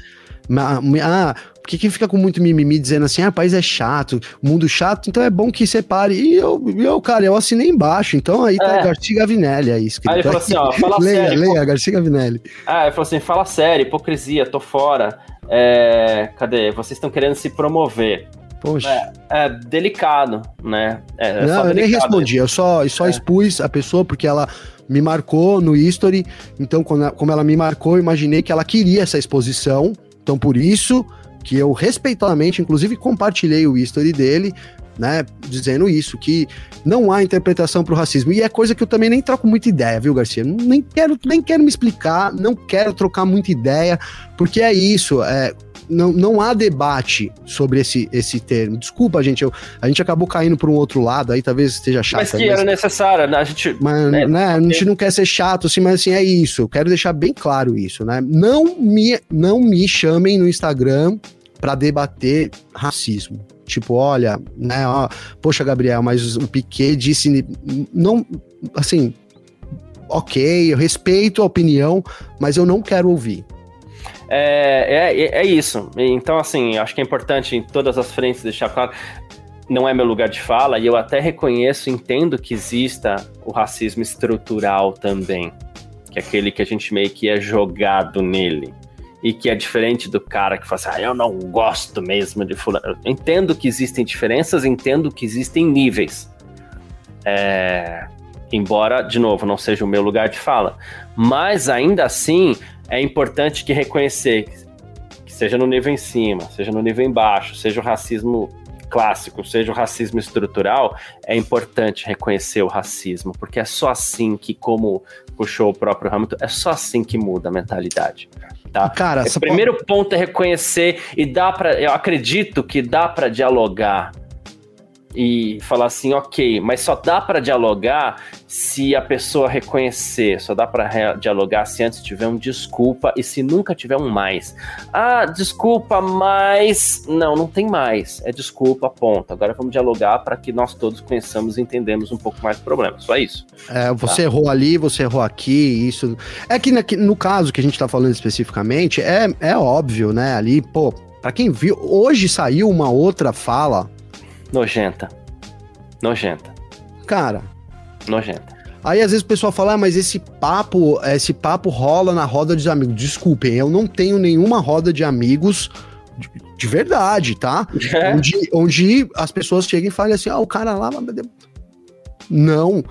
ah, por que, que fica com muito mimimi dizendo assim, ah, país é chato, mundo chato, então é bom que separe. E eu, eu cara, eu assinei embaixo, então aí tá é. Garcia Gavinelli aí escrito. Aí ele falou assim, ó, fala leia, sério. Leia, Garcia Gavinelli. Ah, ele falou assim, fala sério, hipocrisia, tô fora. É, cadê? Vocês estão querendo se promover. Poxa. É, é delicado, né? É, é não, eu nem respondi, eu só, eu só é. expus a pessoa porque ela me marcou no history. Então, como ela me marcou, eu imaginei que ela queria essa exposição. Então, por isso que eu respeitosamente, inclusive, compartilhei o history dele, né, dizendo isso, que não há interpretação para o racismo. E é coisa que eu também nem troco muita ideia, viu, Garcia? Nem quero, nem quero me explicar, não quero trocar muita ideia, porque é isso, é, não, não há debate sobre esse, esse termo. Desculpa, gente, eu, a gente acabou caindo para um outro lado, aí talvez esteja chato. Mas que mas, era necessário, né? A gente. Mas, né, né, a gente não quer ser chato, assim, mas assim, é isso. Eu quero deixar bem claro isso, né? Não me, não me chamem no Instagram para debater racismo. Tipo, olha, né, ó, poxa, Gabriel, mas o Piquet disse não, assim, ok, eu respeito a opinião, mas eu não quero ouvir. É, é, é isso. Então, assim, acho que é importante em todas as frentes deixar claro. Não é meu lugar de fala, e eu até reconheço, entendo que exista o racismo estrutural também, que é aquele que a gente meio que é jogado nele e que é diferente do cara que fala assim, ah, eu não gosto mesmo de fulano. Eu entendo que existem diferenças, entendo que existem níveis. É... Embora, de novo, não seja o meu lugar de fala. Mas ainda assim, é importante que reconhecer que seja no nível em cima, seja no nível embaixo, seja o racismo clássico, seja o racismo estrutural, é importante reconhecer o racismo, porque é só assim que, como puxou o próprio Hamilton, é só assim que muda a mentalidade. Tá? Cara, o primeiro pode... ponto é reconhecer e dá para, eu acredito que dá para dialogar e falar assim, ok, mas só dá para dialogar se a pessoa reconhecer, só dá para dialogar se antes tiver um desculpa e se nunca tiver um mais. Ah, desculpa, mas não, não tem mais. É desculpa, ponto. Agora vamos dialogar para que nós todos conheçamos e entendamos um pouco mais o problema. Só isso. É, você tá? errou ali, você errou aqui, isso. É que no caso que a gente tá falando especificamente, é, é óbvio, né? Ali, pô, para quem viu, hoje saiu uma outra fala Nojenta. Nojenta. Cara. Nojenta. Aí às vezes o pessoal fala, ah, mas esse papo, esse papo rola na roda de amigos. Desculpem, eu não tenho nenhuma roda de amigos de, de verdade, tá? É. Onde, onde as pessoas chegam e falam assim, ah, o cara lá. Não,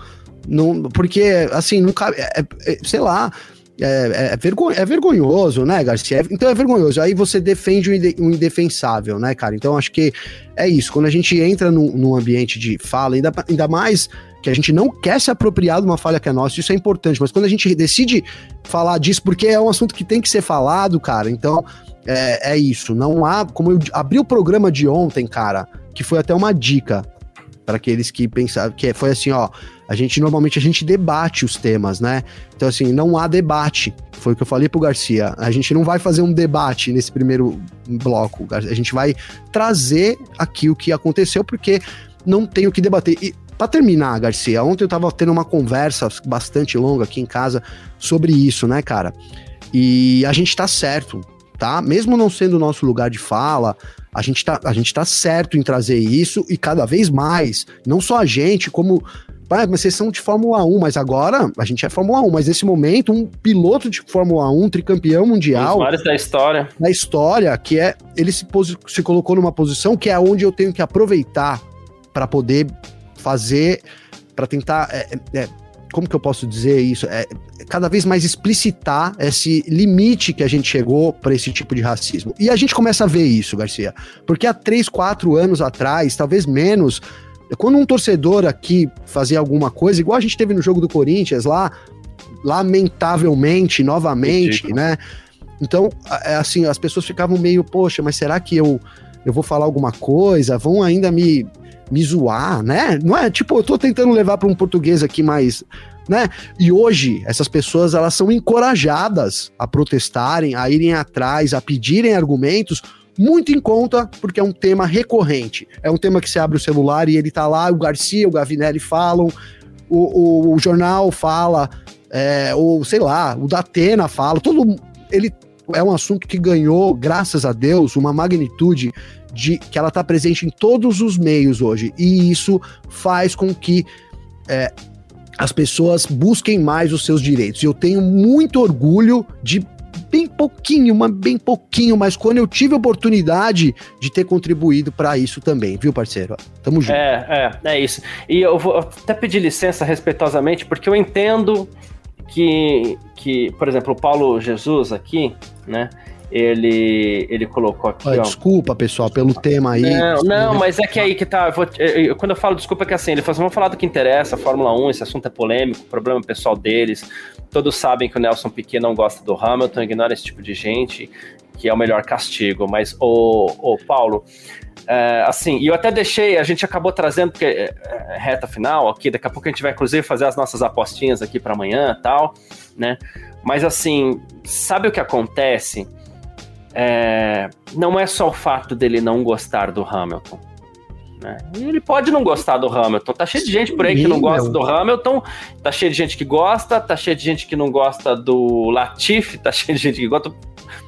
não, porque assim, nunca. É, é, sei lá, é, é, vergonho, é vergonhoso, né, Garcia? Então é vergonhoso. Aí você defende o indefensável, né, cara? Então acho que é isso. Quando a gente entra num, num ambiente de fala, ainda, ainda mais que a gente não quer se apropriar de uma falha que é nossa, isso é importante. Mas quando a gente decide falar disso, porque é um assunto que tem que ser falado, cara, então é, é isso. Não há. Como eu abri o programa de ontem, cara, que foi até uma dica para aqueles que pensavam que foi assim, ó, a gente normalmente a gente debate os temas, né? Então assim, não há debate. Foi o que eu falei pro Garcia. A gente não vai fazer um debate nesse primeiro bloco. A gente vai trazer aqui o que aconteceu porque não tem o que debater. E para terminar, Garcia, ontem eu tava tendo uma conversa bastante longa aqui em casa sobre isso, né, cara? E a gente tá certo, tá? Mesmo não sendo o nosso lugar de fala, a gente tá, a gente tá certo em trazer isso e cada vez mais, não só a gente, como ah, mas vocês são de Fórmula 1, mas agora a gente é Fórmula 1, mas nesse momento um piloto de Fórmula 1, tricampeão mundial, Os vários da história, da história, que é ele se, se colocou numa posição que é onde eu tenho que aproveitar para poder fazer, para tentar é, é, como que eu posso dizer isso? É, cada vez mais explicitar esse limite que a gente chegou para esse tipo de racismo. E a gente começa a ver isso, Garcia. Porque há três, quatro anos atrás, talvez menos, quando um torcedor aqui fazia alguma coisa, igual a gente teve no jogo do Corinthians lá, lamentavelmente, novamente, né? Então, é assim, as pessoas ficavam meio, poxa, mas será que eu, eu vou falar alguma coisa? Vão ainda me me zoar, né? Não é tipo, eu tô tentando levar para um português aqui mais, né? E hoje essas pessoas elas são encorajadas a protestarem, a irem atrás, a pedirem argumentos muito em conta, porque é um tema recorrente. É um tema que você abre o celular e ele tá lá, o Garcia, o Gavinelli falam, o, o, o jornal fala, é, ou sei lá, o Datena fala, todo ele é um assunto que ganhou, graças a Deus, uma magnitude de que ela está presente em todos os meios hoje. E isso faz com que é, as pessoas busquem mais os seus direitos. Eu tenho muito orgulho de bem pouquinho, mas bem pouquinho, mas quando eu tive a oportunidade de ter contribuído para isso também, viu, parceiro? Tamo junto. É, é, é isso. E eu vou até pedir licença respeitosamente, porque eu entendo que, que por exemplo, o Paulo Jesus aqui, né? Ele, ele colocou aqui. Ah, desculpa, pessoal, pelo tema aí. Não, não mas é que aí que tá. Eu vou, eu, quando eu falo desculpa, é que assim, ele falou assim: vamos falar do que interessa, Fórmula 1, esse assunto é polêmico, problema pessoal deles. Todos sabem que o Nelson Piquet não gosta do Hamilton, ignora esse tipo de gente, que é o melhor castigo. Mas, o, o Paulo, é, assim, e eu até deixei, a gente acabou trazendo, porque é, é, reta final aqui, daqui a pouco a gente vai inclusive fazer as nossas apostinhas aqui para amanhã tal, né? Mas assim, sabe o que acontece? É, não é só o fato dele não gostar do Hamilton. Né? Ele pode não gostar do Hamilton. Tá cheio de gente por aí que não gosta do Hamilton, tá cheio de gente que gosta, tá cheio de gente que não gosta do Latifi, tá cheio de gente que gosta.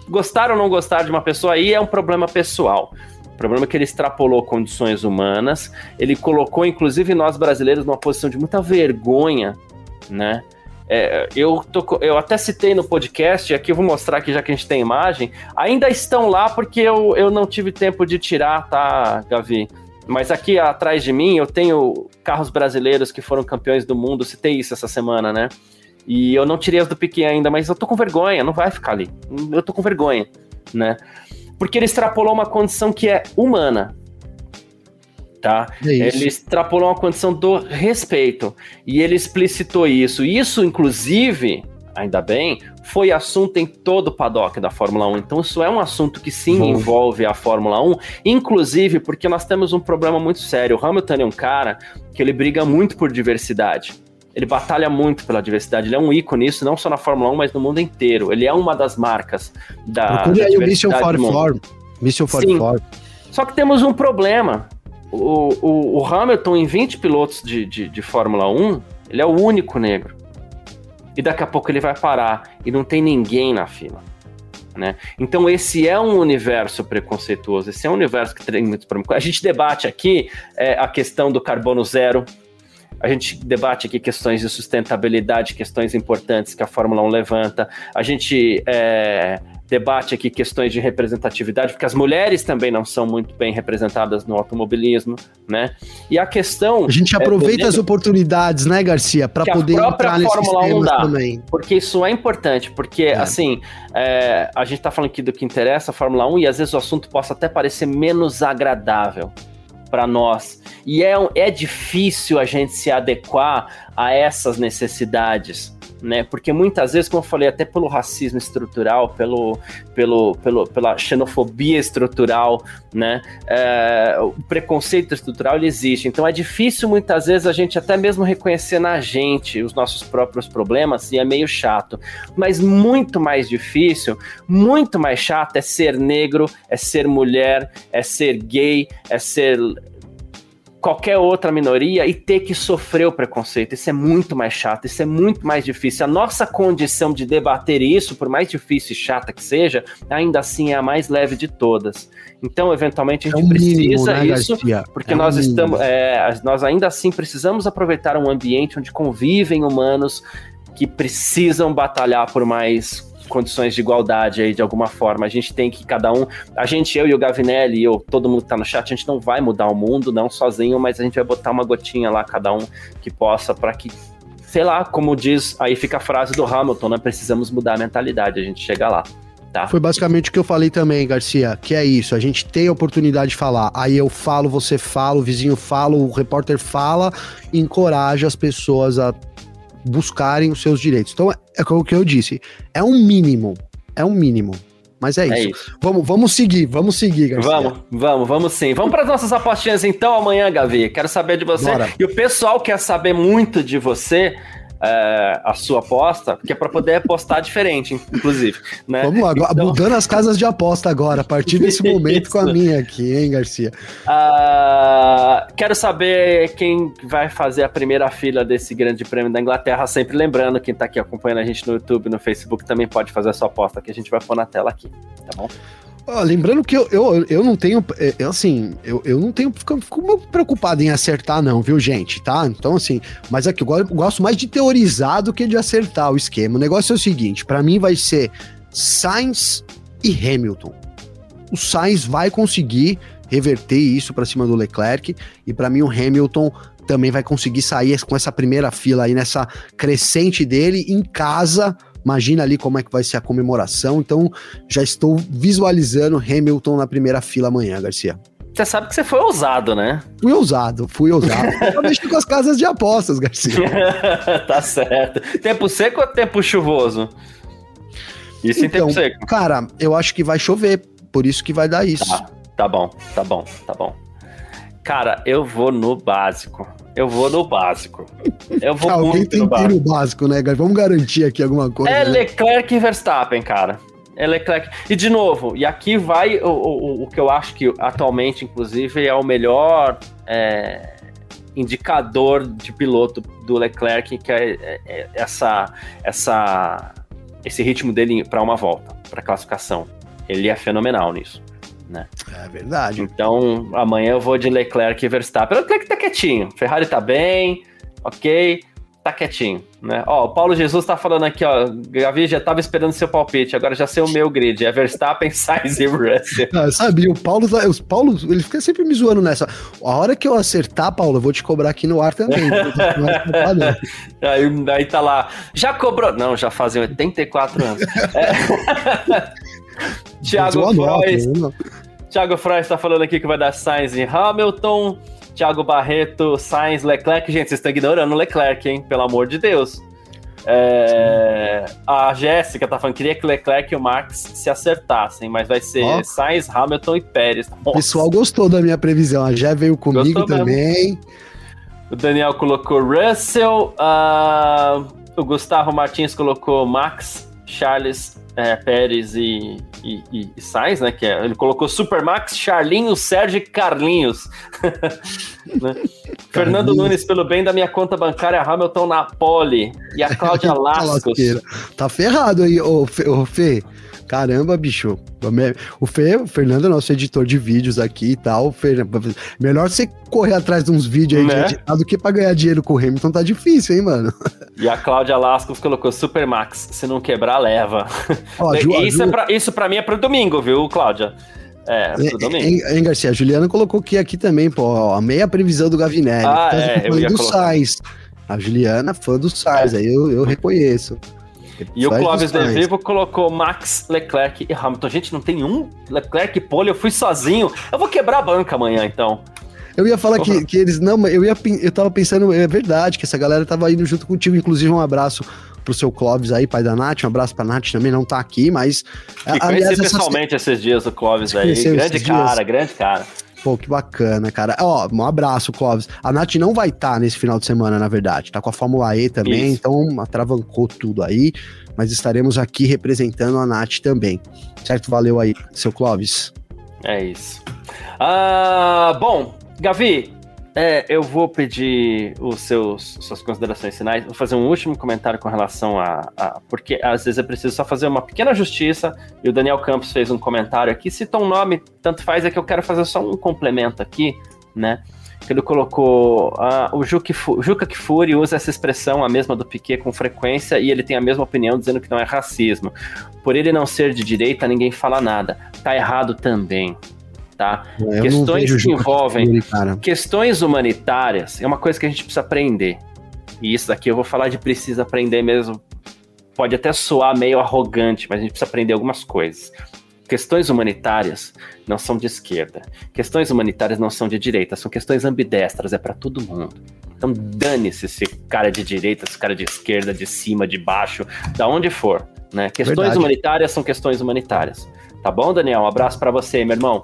Gostar ou não gostar de uma pessoa aí é um problema pessoal. O problema é que ele extrapolou condições humanas, ele colocou, inclusive, nós brasileiros numa posição de muita vergonha, né? É, eu, tô, eu até citei no podcast, aqui eu vou mostrar aqui já que a gente tem imagem, ainda estão lá porque eu, eu não tive tempo de tirar, tá, Gavi? Mas aqui atrás de mim eu tenho carros brasileiros que foram campeões do mundo, citei isso essa semana, né? E eu não tirei as do Piquet ainda, mas eu tô com vergonha, não vai ficar ali. Eu tô com vergonha, né? Porque ele extrapolou uma condição que é humana tá? É ele extrapolou uma condição do respeito e ele explicitou isso. Isso, inclusive, ainda bem, foi assunto em todo o paddock da Fórmula 1. Então, isso é um assunto que sim envolve a Fórmula 1, inclusive porque nós temos um problema muito sério. O Hamilton é um cara que ele briga muito por diversidade. Ele batalha muito pela diversidade, ele é um ícone isso, não só na Fórmula 1, mas no mundo inteiro. Ele é uma das marcas da. Procure aí o Mission 44. Mission 44. Só que temos um problema o, o, o, Hamilton, em 20 pilotos de, de, de Fórmula 1, ele é o único negro. E daqui a pouco ele vai parar e não tem ninguém na fila. Né? Então esse é um universo preconceituoso, esse é um universo que tem muitos problemas. A gente debate aqui é, a questão do carbono zero, a gente debate aqui questões de sustentabilidade, questões importantes que a Fórmula 1 levanta, a gente é, debate aqui questões de representatividade, porque as mulheres também não são muito bem representadas no automobilismo, né? E a questão. A gente aproveita é, as oportunidades, né, Garcia, para poder a própria entrar Fórmula 1 dá, também. Porque isso é importante, porque, é. assim, é, a gente tá falando aqui do que interessa a Fórmula 1 e às vezes o assunto possa até parecer menos agradável para nós. E é, é difícil a gente se adequar a essas necessidades né? Porque muitas vezes, como eu falei, até pelo racismo estrutural, pelo, pelo, pelo pela xenofobia estrutural, né? É, o preconceito estrutural ele existe. Então é difícil muitas vezes a gente até mesmo reconhecer na gente os nossos próprios problemas e é meio chato. Mas muito mais difícil, muito mais chato é ser negro, é ser mulher, é ser gay, é ser qualquer outra minoria e ter que sofrer o preconceito. Isso é muito mais chato, isso é muito mais difícil. A nossa condição de debater isso, por mais difícil e chata que seja, ainda assim é a mais leve de todas. Então, eventualmente, a gente é um precisa mínimo, né, isso, porque é nós um estamos. É, nós ainda assim precisamos aproveitar um ambiente onde convivem humanos que precisam batalhar por mais condições de igualdade aí de alguma forma. A gente tem que cada um, a gente, eu e o Gavinelli, eu, todo mundo que tá no chat, a gente não vai mudar o mundo, não sozinho, mas a gente vai botar uma gotinha lá, cada um que possa, para que, sei lá, como diz, aí fica a frase do Hamilton, né? Precisamos mudar a mentalidade, a gente chega lá. Tá. Foi basicamente o que eu falei também, Garcia, que é isso, a gente tem a oportunidade de falar, aí eu falo, você fala, o vizinho fala, o repórter fala, encoraja as pessoas a buscarem os seus direitos. Então, é o que eu disse, é um mínimo, é um mínimo. Mas é, é isso. isso. Vamos, vamos seguir, vamos seguir, Garcia. Vamos, vamos, vamos sim. Vamos para as nossas apostinhas então amanhã, Gavi. Quero saber de você. Bora. E o pessoal quer saber muito de você é, a sua aposta, que é para poder apostar diferente, inclusive. Né? Vamos lá, então... mudando as casas de aposta agora, a partir desse momento com a minha aqui, hein, Garcia? Uh, quero saber quem vai fazer a primeira fila desse grande prêmio da Inglaterra, sempre lembrando, quem está aqui acompanhando a gente no YouTube, no Facebook, também pode fazer a sua aposta, que a gente vai pôr na tela aqui, tá bom? Lembrando que eu, eu, eu não tenho, é, eu, assim, eu, eu não tenho, fico, fico preocupado em acertar não, viu, gente, tá? Então, assim, mas aqui eu gosto mais de teorizar do que de acertar o esquema. O negócio é o seguinte, para mim vai ser Sainz e Hamilton. O Sainz vai conseguir reverter isso para cima do Leclerc e para mim o Hamilton também vai conseguir sair com essa primeira fila aí nessa crescente dele em casa Imagina ali como é que vai ser a comemoração. Então, já estou visualizando Hamilton na primeira fila amanhã, Garcia. Você sabe que você foi ousado, né? Fui ousado, fui ousado. Eu mexi com as casas de apostas, Garcia. tá certo. Tempo seco ou tempo chuvoso? Isso então, em tempo seco. Cara, eu acho que vai chover, por isso que vai dar isso. Tá, tá bom, tá bom, tá bom. Cara, eu vou no básico. Eu vou no básico. Eu vou Alguém muito tem no básico. no básico, né, cara? Vamos garantir aqui alguma coisa. É né? Leclerc e Verstappen, cara. É Leclerc. E de novo, e aqui vai o, o, o que eu acho que atualmente, inclusive, é o melhor é, indicador de piloto do Leclerc, que é, é, é essa, essa, esse ritmo dele para uma volta, para classificação. Ele é fenomenal nisso né? É verdade. Então, amanhã eu vou de Leclerc e Verstappen. O Leclerc tá quietinho, Ferrari tá bem, ok, tá quietinho, né? Ó, o Paulo Jesus tá falando aqui, ó, Gavi já tava esperando seu palpite, agora já sei o meu grid, é Verstappen, Sainz e Russell. Ah, sabe, o Paulo, o Paulo, ele fica sempre me zoando nessa. A hora que eu acertar, Paulo, eu vou te cobrar aqui no ar também. aí, aí tá lá, já cobrou? Não, já fazem 84 anos. É... Thiago Frois. Thiago Frois está falando aqui que vai dar Sainz em Hamilton. Thiago Barreto, Sainz, Leclerc. Gente, vocês estão ignorando o Leclerc, hein? Pelo amor de Deus. É... a Jéssica tá falando que queria que o Leclerc e o Max se acertassem, mas vai ser oh. Sainz, Hamilton e Pérez. O pessoal gostou da minha previsão, a Jé veio comigo gostou também. Mesmo. O Daniel colocou Russell, uh... o Gustavo Martins colocou Max, Charles, é, Pérez e, e, e, e, Sainz, né? Que é, ele colocou Supermax, Charlinhos, Sérgio e Carlinhos. né? Fernando Nunes, pelo bem da minha conta bancária, Hamilton na pole. E a Cláudia Lascos. tá ferrado aí, ô, ô Fê. Caramba, bicho. O, Fê, o Fernando é nosso editor de vídeos aqui e tal. Fê, melhor você correr atrás de uns vídeos aí né? de editar do que pra ganhar dinheiro com o Hamilton tá difícil, hein, mano? E a Cláudia Lascos colocou Supermax. Se não quebrar, leva. Ó, Ju, isso, Ju... É pra, isso pra mim é pro domingo, viu, Cláudia? É, pro domingo. Hein, Garcia? A Juliana colocou aqui, aqui também, pô, ó, a meia previsão do Gavinelli. Ah, é, eu ia do colocar. Sainz. A Juliana, fã do Sainz, é. aí eu, eu reconheço. E o Clóvis De Vivo colocou Max, Leclerc e Hamilton. Gente, não tem um Leclerc pole, eu fui sozinho. Eu vou quebrar a banca amanhã, então. Eu ia falar que, que eles. Não, eu ia eu tava pensando, é verdade, que essa galera tava indo junto contigo. Inclusive, um abraço pro seu Clóvis aí, pai da Nath. Um abraço pra Nath também, não tá aqui, mas. E conheci pessoalmente essas... esses dias o Clóvis aí. Grande cara, dias. grande cara. Pô, que bacana, cara. Ó, um abraço, Clóvis. A Nath não vai estar tá nesse final de semana, na verdade. Tá com a Fórmula E também, Isso. então atravancou tudo aí. Mas estaremos aqui representando a Nath também. Certo? Valeu aí, seu Clóvis. É isso. Ah, bom, Gavi, é, eu vou pedir os seus suas considerações finais. Vou fazer um último comentário com relação a, a, porque às vezes é preciso só fazer uma pequena justiça. E o Daniel Campos fez um comentário aqui. Citou um nome, tanto faz é que eu quero fazer só um complemento aqui, né? Que ele colocou ah, o Juca, Juca Kfouri usa essa expressão, a mesma do Piquet, com frequência, e ele tem a mesma opinião, dizendo que não é racismo. Por ele não ser de direita, ninguém fala nada. Tá errado também tá? É, questões que envolvem questões humanitárias é uma coisa que a gente precisa aprender. E isso daqui eu vou falar de precisa aprender mesmo. Pode até soar meio arrogante, mas a gente precisa aprender algumas coisas. Questões humanitárias não são de esquerda. Questões humanitárias não são de direita, são questões ambidestras, é para todo mundo. Então dane-se esse cara de direita, esse cara de esquerda, de cima, de baixo, da onde for. Né? Questões Verdade. humanitárias são questões humanitárias. Tá bom, Daniel? Um abraço para você, meu irmão.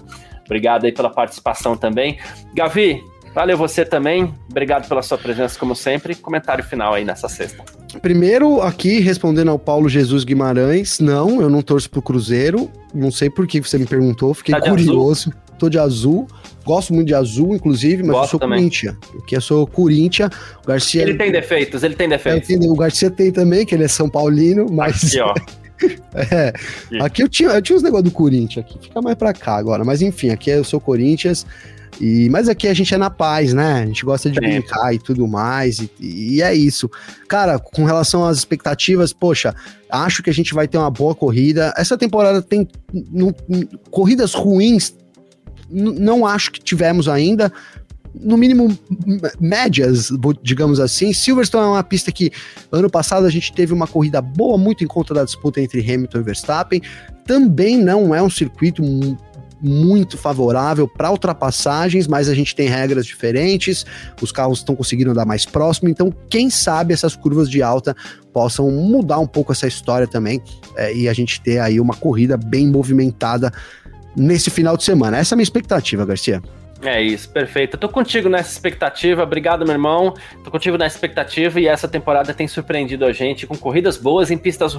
Obrigado aí pela participação também. Gavi, valeu você também. Obrigado pela sua presença, como sempre. Comentário final aí nessa sexta. Primeiro, aqui, respondendo ao Paulo Jesus Guimarães, não, eu não torço pro Cruzeiro. Não sei por que você me perguntou, fiquei tá curioso. Azul? Tô de azul. Gosto muito de azul, inclusive, mas Gosto eu sou também. Corinthians. Aqui eu sou Corinthians. O Garcia. Ele tem defeitos, ele tem defeitos. É, o Garcia tem também, que ele é São Paulino, mas. Aqui, ó. é, aqui eu tinha, eu tinha uns negócios do Corinthians aqui, fica mais pra cá agora. Mas enfim, aqui eu sou Corinthians. E, mas aqui a gente é na paz, né? A gente gosta de brincar e tudo mais, e, e, é isso. Cara, com relação às expectativas, poxa, acho que a gente vai ter uma boa corrida. Essa temporada tem corridas ruins, não acho que tivemos ainda, no mínimo, médias, digamos assim. Silverstone é uma pista que ano passado a gente teve uma corrida boa, muito em conta da disputa entre Hamilton e Verstappen. Também não é um circuito muito favorável para ultrapassagens, mas a gente tem regras diferentes, os carros estão conseguindo andar mais próximo, então quem sabe essas curvas de alta possam mudar um pouco essa história também é, e a gente ter aí uma corrida bem movimentada nesse final de semana. Essa é a minha expectativa, Garcia. É isso, perfeito. Eu tô contigo nessa expectativa. Obrigado, meu irmão. Tô contigo nessa expectativa e essa temporada tem surpreendido a gente com corridas boas em pistas.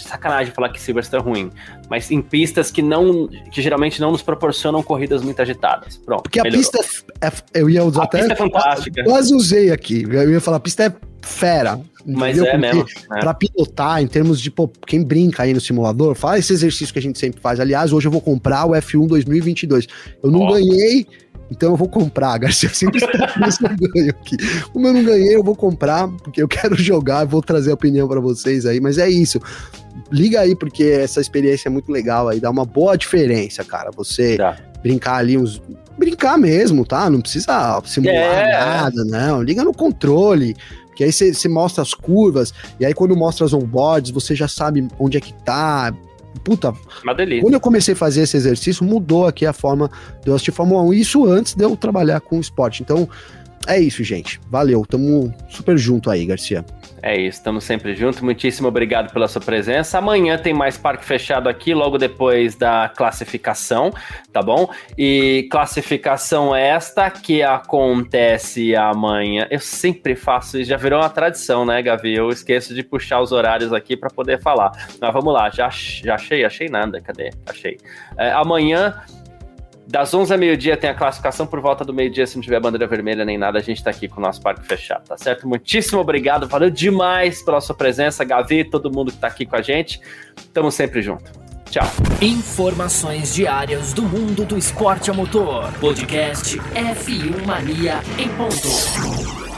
Sacanagem falar que Silverstone é ruim, mas em pistas que não que geralmente não nos proporcionam corridas muito agitadas. Pronto. Porque melhorou. a pista é, eu ia usar a até pista é fantástica. Quase usei aqui. Eu ia falar a pista é fera. Mas entendeu? é Porque mesmo. É. Pra pilotar, em termos de, pô, quem brinca aí no simulador, faz esse exercício que a gente sempre faz. Aliás, hoje eu vou comprar o F1 2022. Eu não oh. ganhei, então eu vou comprar, Garcia. Eu sempre ganho aqui. Como eu não ganhei, eu vou comprar, porque eu quero jogar, vou trazer a opinião para vocês aí. Mas é isso. Liga aí, porque essa experiência é muito legal aí, dá uma boa diferença, cara. Você tá. brincar ali uns. Brincar mesmo, tá? Não precisa simular é. nada, não. Liga no controle que aí você mostra as curvas, e aí quando mostra as onboards, você já sabe onde é que tá. Puta, Uma delícia. quando eu comecei a fazer esse exercício, mudou aqui a forma de eu assistir Fórmula 1. Isso antes de eu trabalhar com o esporte. Então, é isso, gente. Valeu. Tamo super junto aí, Garcia. É isso, estamos sempre juntos. Muitíssimo obrigado pela sua presença. Amanhã tem mais parque fechado aqui, logo depois da classificação, tá bom? E classificação esta que acontece amanhã. Eu sempre faço isso, já virou uma tradição, né, Gavi? Eu esqueço de puxar os horários aqui para poder falar. Mas vamos lá, já, já achei, achei nada, cadê? Achei. É, amanhã das 11 a meio-dia tem a classificação, por volta do meio-dia, se não tiver bandeira vermelha nem nada, a gente tá aqui com o nosso parque fechado, tá certo? Muitíssimo obrigado, valeu demais pela sua presença, Gavi, todo mundo que tá aqui com a gente. Tamo sempre junto. Tchau. Informações diárias do mundo do esporte a motor. Podcast F1 Mania em ponto.